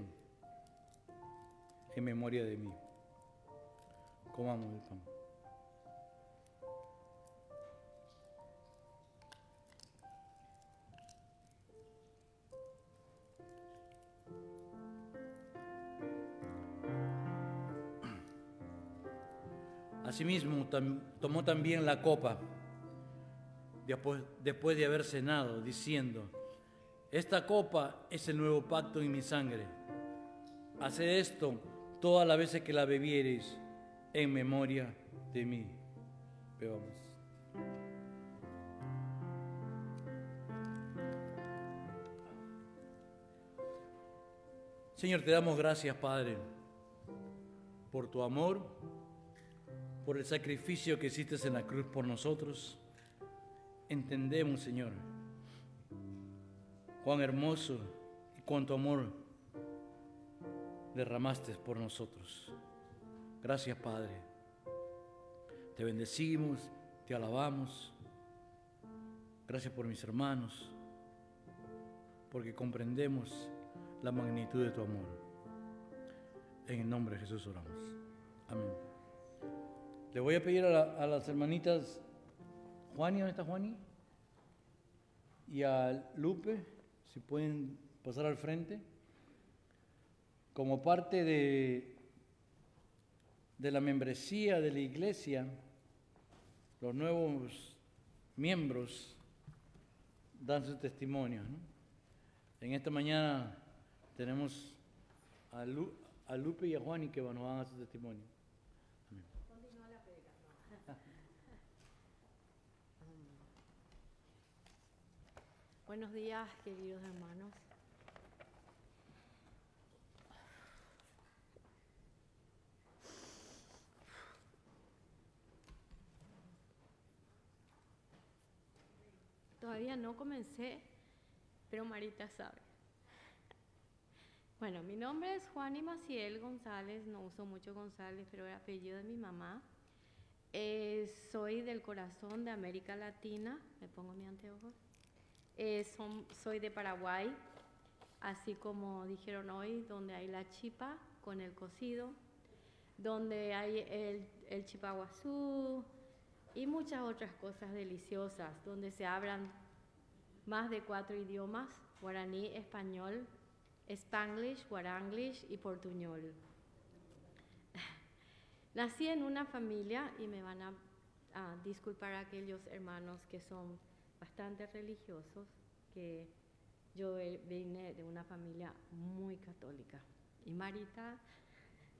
Speaker 4: en memoria de mí. Comamos el pan. Asimismo, tomó también la copa después, de haber cenado, diciendo, esta copa es el nuevo pacto en mi sangre. Haced esto todas las veces que la bebiereis en memoria de mí. Bebamos. Señor, te damos gracias, Padre, por tu amor por el sacrificio que hiciste en la cruz por nosotros. Entendemos, Señor, cuán hermoso y cuánto amor derramaste por nosotros. Gracias, Padre. Te bendecimos, te alabamos. Gracias por mis hermanos, porque comprendemos la magnitud de tu amor. En el nombre de Jesús oramos. Amén. Le voy a pedir a, las hermanitas Juani, ¿dónde está Juani? Y a Lupe, si pueden pasar al frente, como parte de, de la membresía de la iglesia, los nuevos miembros dan su testimonio. En esta mañana tenemos a, Lupe y a Juani que van a dar su testimonio.
Speaker 5: Buenos días, queridos hermanos. Todavía no comencé, pero Marita sabe. Bueno, mi nombre es Juan y Maciel González, no uso mucho González, pero el apellido de mi mamá. Eh, soy del corazón de América Latina, me pongo mi anteojos. Eh, son- soy de Paraguay, así como dijeron hoy, donde hay la chipa con el cocido, donde hay el, el chipaguazú y muchas otras cosas deliciosas, donde se hablan más de cuatro idiomas, guaraní, español, spanglish, guaranglish y portuñol. [LAUGHS] Nací en una familia, y me van a, a disculpar aquellos hermanos que son bastante religiosos, que yo vine de una familia muy católica. Y Marita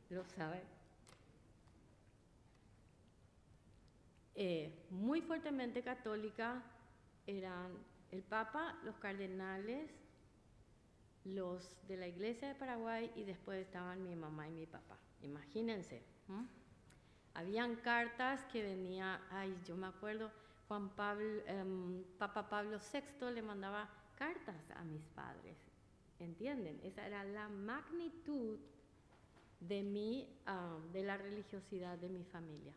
Speaker 5: lo sabe. Eh, muy fuertemente católica eran el Papa, los cardenales, los de la Iglesia de Paraguay y después estaban mi mamá y mi papá. Imagínense. Habían cartas que venía, ay, yo me acuerdo, Juan Pablo, em, Papa Pablo VI le mandaba cartas a mis padres. ¿Entienden? Esa era la magnitud de mi, ah, de la religiosidad de mi familia.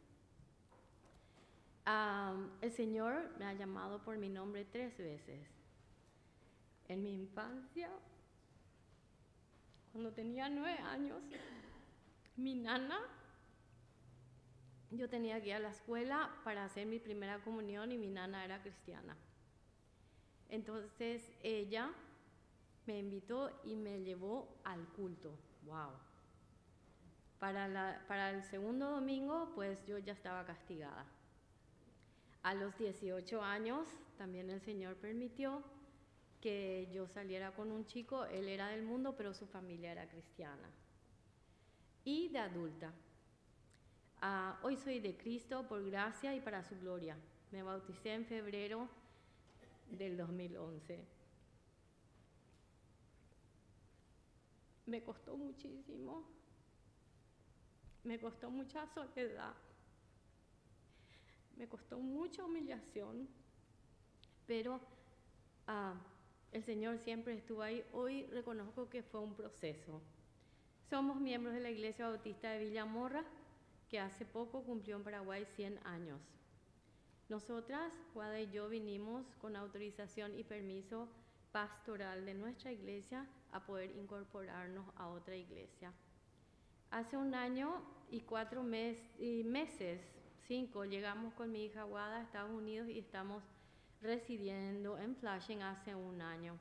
Speaker 5: El Señor me ha llamado por mi nombre tres veces. En mi infancia, cuando tenía nueve años, mi nana, yo tenía que ir a la escuela para hacer mi primera comunión y mi nana era cristiana. Entonces ella me invitó y me llevó al culto. ¡Wow! Para, la- para el segundo domingo, pues yo ya estaba castigada. A los 18 años, también el Señor permitió que yo saliera con un chico, él era del mundo, pero su familia era cristiana. Y de adulta. Ah, hoy soy de Cristo por gracia y para su gloria. Me bauticé en febrero del 2011. Me costó muchísimo. Me costó mucha soledad. Me costó mucha humillación. Pero ah, el Señor siempre estuvo ahí. Hoy reconozco que fue un proceso. Somos miembros de la Iglesia Bautista de Villamorra, que hace poco cumplió en Paraguay 100 años. Nosotras, Guada y yo, vinimos con autorización y permiso pastoral de nuestra iglesia a poder incorporarnos a otra iglesia. Hace un año y cuatro mes- y meses, cinco, llegamos con mi hija Guada a Estados Unidos y estamos residiendo en Flushing hace un año.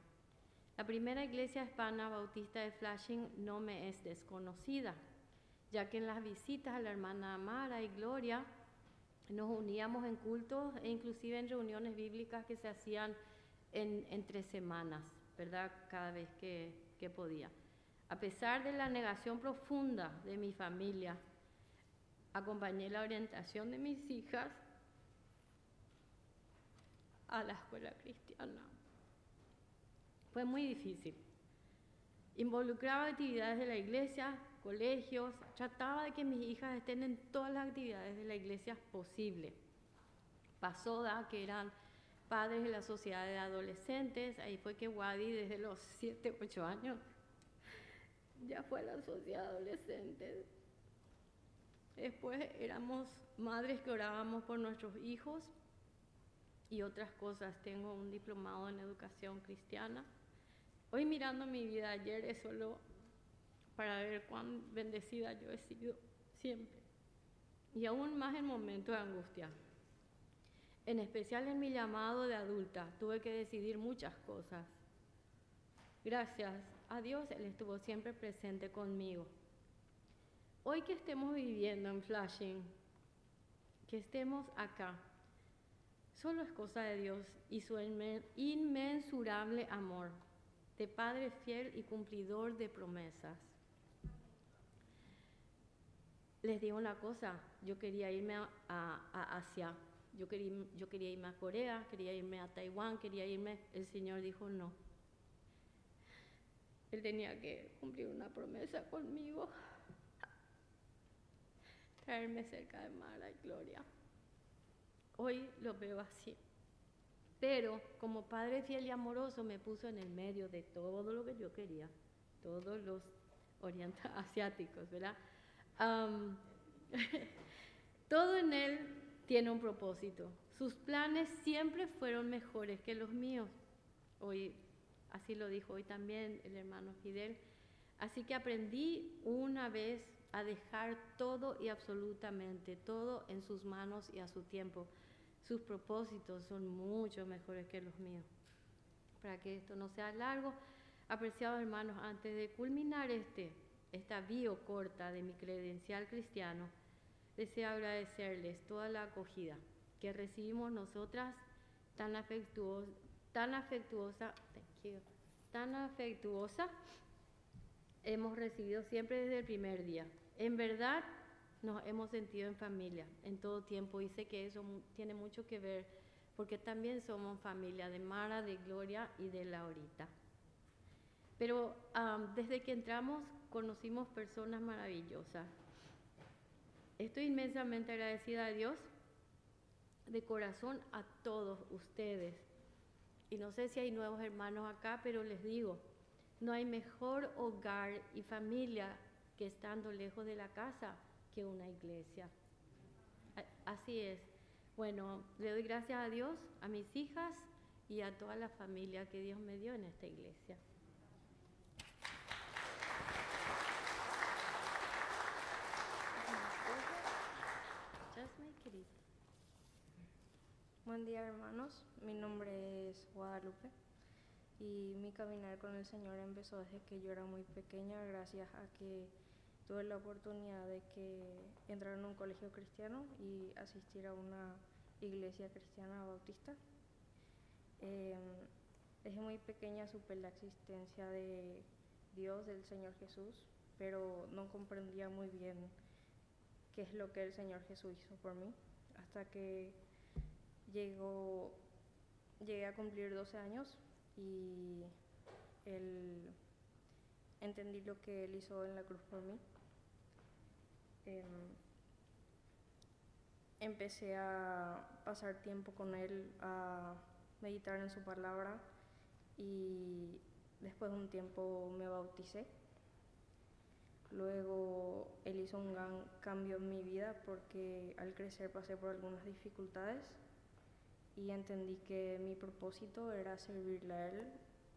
Speaker 5: La primera iglesia hispana bautista de Flushing no me es desconocida, ya que en las visitas a la hermana Amara y Gloria nos uníamos en cultos e inclusive en reuniones bíblicas que se hacían en, entre semanas, ¿verdad? Cada vez que, que podía. A pesar de la negación profunda de mi familia, acompañé la orientación de mis hijas a la escuela cristiana. Fue muy difícil. Involucraba actividades de la iglesia, colegios, trataba de que mis hijas estén en todas las actividades de la iglesia posible. Pasó da que eran padres de la sociedad de adolescentes, ahí fue que Wadi desde los 7, 8 años ya fue la sociedad de adolescentes. Después éramos madres que orábamos por nuestros hijos y otras cosas. Tengo un diplomado en educación cristiana. Hoy mirando mi vida ayer es solo para ver cuán bendecida yo he sido siempre. Y aún más en momentos de angustia. En especial en mi llamado de adulta, tuve que decidir muchas cosas. Gracias a Dios, Él estuvo siempre presente conmigo. Hoy que estemos viviendo en Flushing, que estemos acá, solo es cosa de Dios y su inmen- inmensurable amor, de Padre fiel y cumplidor de promesas. Les digo una cosa, yo quería irme a, a- a Asia, yo quería, yo quería irme a Corea, quería irme a Taiwán, quería irme, el Señor dijo no. Él tenía que cumplir una promesa conmigo, traerme cerca de Mara y Gloria. Hoy lo veo así. Pero como Padre fiel y amoroso me puso en el medio de todo lo que yo quería. todos los orientales, [LAUGHS] asiáticos, ¿verdad? [LAUGHS] Todo en Él tiene un propósito. Sus planes siempre fueron mejores que los míos. Hoy, así lo dijo hoy también el hermano Fidel. Así que aprendí una vez a dejar todo y absolutamente todo en sus manos y a su tiempo. Sus propósitos son mucho mejores que los míos. Para que esto no sea largo, apreciados hermanos, antes de culminar este, esta bio corta de mi credencial cristiano, deseo agradecerles toda la acogida que recibimos nosotras tan afectuosa, tan afectuosa, hemos recibido siempre desde el primer día. En verdad nos hemos sentido en familia en todo tiempo y sé que eso tiene mucho que ver porque también somos familia de Mara, de Gloria y de Laurita. Pero desde que entramos conocimos personas maravillosas. Estoy inmensamente agradecida a Dios de corazón a todos ustedes. Y no sé si hay nuevos hermanos acá, pero les digo, no hay mejor hogar y familia que estando lejos de la casa que una iglesia. Así es. Bueno, le doy gracias a Dios, a mis hijas y a toda la familia que Dios me dio en esta iglesia.
Speaker 6: Buen día hermanos, mi nombre es Guadalupe y mi caminar con el Señor empezó desde que yo era muy pequeña gracias a que tuve la oportunidad de que entrar en un colegio cristiano y asistir a una iglesia cristiana bautista. Eh, desde muy pequeña supe la existencia de Dios, del Señor Jesús, pero no comprendía muy bien qué es lo que el Señor Jesús hizo por mí hasta que llegó, llegué a cumplir 12 años y él, entendí lo que él hizo en la cruz por mí. Em, empecé a pasar tiempo con él, a meditar en su palabra y después de un tiempo me bauticé. Luego él hizo un gran cambio en mi vida porque al crecer pasé por algunas dificultades y entendí que mi propósito era servirle a Él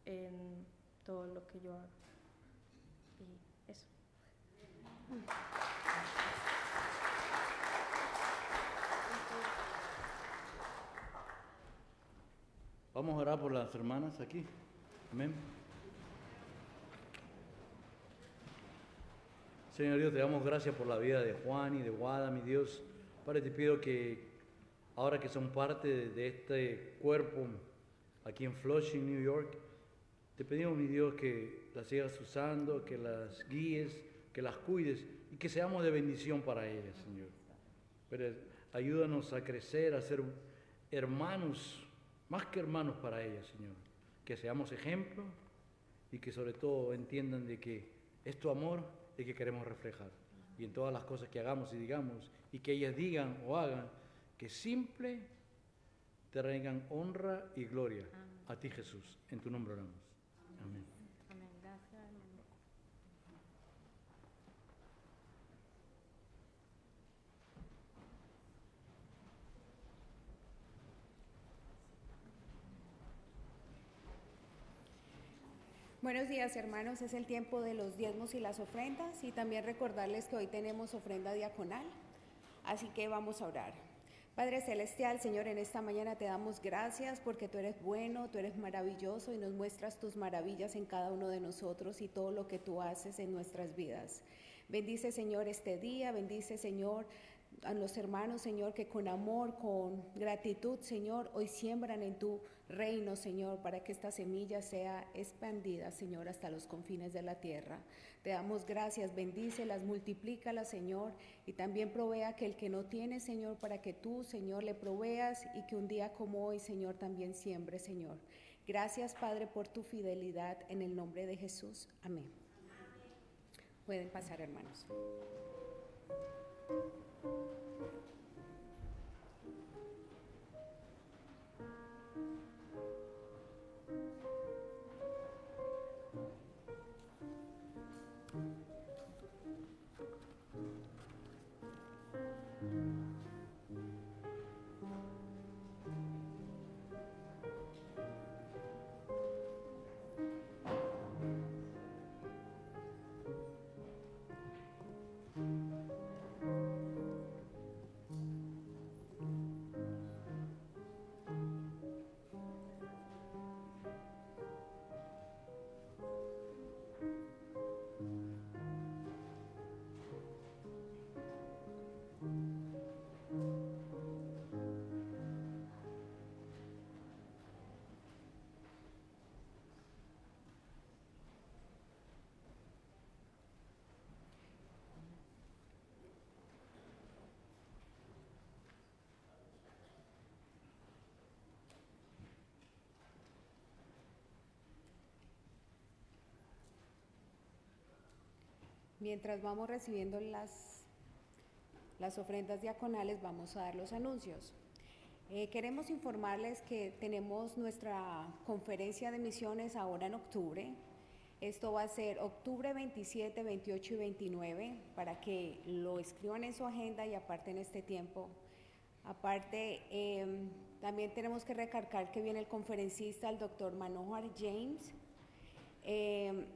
Speaker 6: en todo lo que yo haga. Y eso.
Speaker 4: Vamos a orar por las hermanas aquí. Amén. Señor Dios, te damos gracias por la vida de Juan y de Guada, mi Dios. Padre, te pido que ahora que son parte de, este cuerpo aquí en Flushing, New York, te pedimos, mi Dios, que las sigas usando, que las guíes, que las cuides y que seamos de bendición para ellas, Señor. Pero ayúdanos a crecer, a ser hermanos, más que hermanos para ellas, Señor. Que seamos ejemplo y que sobre todo entiendan de que es tu amor el que queremos reflejar. Y en todas las cosas que hagamos y digamos, y que ellas digan o hagan, que simple te traigan honra y gloria a ti, Jesús. En tu nombre oramos. Amén.
Speaker 5: Amén. Gracias, hermano.
Speaker 7: Buenos días hermanos, es el tiempo de los diezmos y las ofrendas y también recordarles que hoy tenemos ofrenda diaconal, así que vamos a orar. Padre Celestial, Señor, en esta mañana te damos gracias porque tú eres bueno, tú eres maravilloso y nos muestras tus maravillas en cada uno de nosotros y todo lo que tú haces en nuestras vidas. Bendice, Señor, este día, bendice, Señor, a los hermanos, Señor, que con amor, con gratitud, Señor, hoy siembran en tu reino, Señor, para que esta semilla sea expandida, Señor, hasta los confines de la tierra. Te damos gracias, bendícelas, multiplícalas, Señor, y también provea que el que no tiene, Señor, para que tú, Señor, le proveas y que un día como hoy, Señor, también siembre, Señor. Gracias, Padre, por tu fidelidad en el nombre de Jesús. Amén. Pueden pasar, hermanos. Mientras vamos recibiendo las, las ofrendas diaconales, vamos a dar los anuncios. Eh, queremos informarles que tenemos nuestra conferencia de misiones ahora en octubre. Esto va a ser octubre 27, 28 y 29 para que lo escriban en su agenda y aparten este tiempo. Aparte, em, también tenemos que recargar que viene el conferencista, el doctor Manohar James. Em,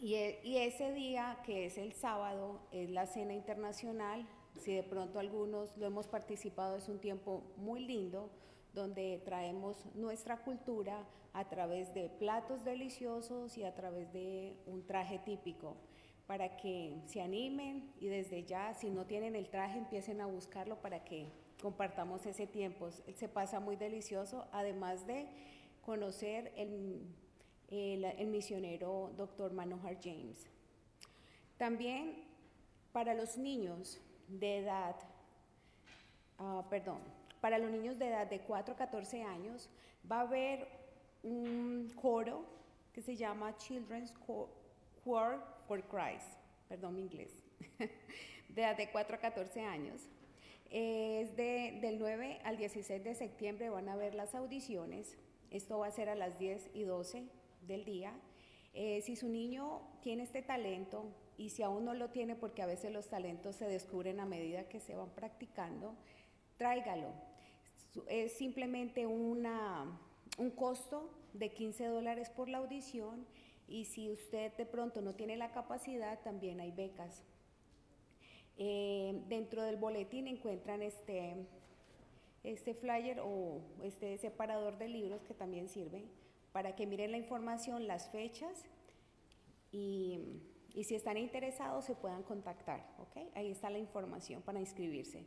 Speaker 7: y, e, y, ese día, que es el sábado, es la cena internacional. Si de pronto algunos lo hemos participado, es un tiempo muy lindo donde traemos nuestra cultura a través de platos deliciosos y a través de un traje típico para que se animen y desde ya, si no tienen el traje, empiecen a buscarlo para que compartamos ese tiempo. Se pasa muy delicioso, además de conocer el, el, misionero doctor Manohar James. También para los niños de edad, uh, perdón, para los niños de edad de 4 a 14 años va a haber un coro que se llama Children's Choir for Christ, perdón mi inglés, [LAUGHS] de edad de 4 a 14 años. Es de, del 9 al 16 de septiembre van a ver las audiciones. Esto va a ser a las 10 y 12 del día. Eh, si su niño tiene este talento y si aún no lo tiene, porque a veces los talentos se descubren a medida que se van practicando, tráigalo. Es simplemente una, un costo de 15 dólares por la audición y si usted de pronto no tiene la capacidad, también hay becas. Eh, dentro del boletín encuentran este, este flyer o este separador de libros que también sirve para que miren la información, las fechas y, y si están interesados se puedan contactar. ¿okay? Ahí está la información para inscribirse.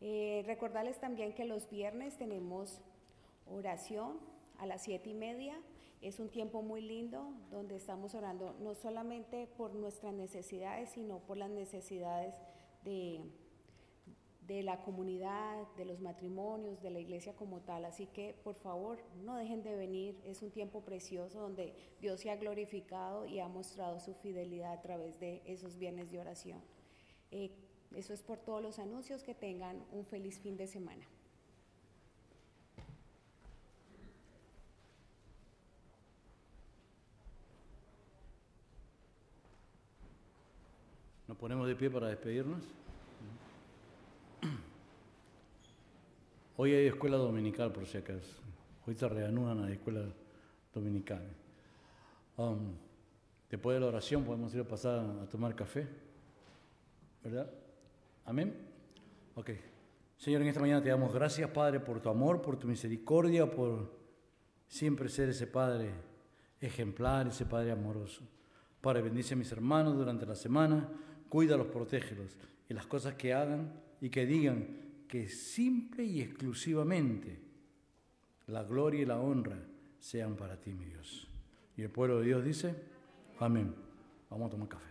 Speaker 7: Eh, recordarles también que los viernes tenemos oración a las siete y media. Es un tiempo muy lindo donde estamos orando no solamente por nuestras necesidades, sino por las necesidades de, de la comunidad, de los matrimonios, de la iglesia como tal. Así que por favor no dejen de venir. Es un tiempo precioso donde Dios se ha glorificado y ha mostrado su fidelidad a través de esos bienes de oración. Eh, eso es por todos los anuncios. Que tengan un feliz fin de semana.
Speaker 4: Nos ponemos de pie para despedirnos. [CLEARS THROAT] Hoy hay escuela dominical, por si acaso. Hoy se reanudan las escuelas dominicales. Um, después de la oración podemos ir a pasar a tomar café. ¿Verdad? Amén. Ok. Señor, en esta mañana te damos gracias, Padre, por tu amor, por tu misericordia, por siempre ser ese Padre ejemplar, ese Padre amoroso. Padre, bendice a mis hermanos durante la semana cuídalos, protégelos, y las cosas que hagan y que digan que simple y exclusivamente la gloria y la honra sean para ti, mi Dios. Y el pueblo de Dios dice, amén. Vamos a tomar café.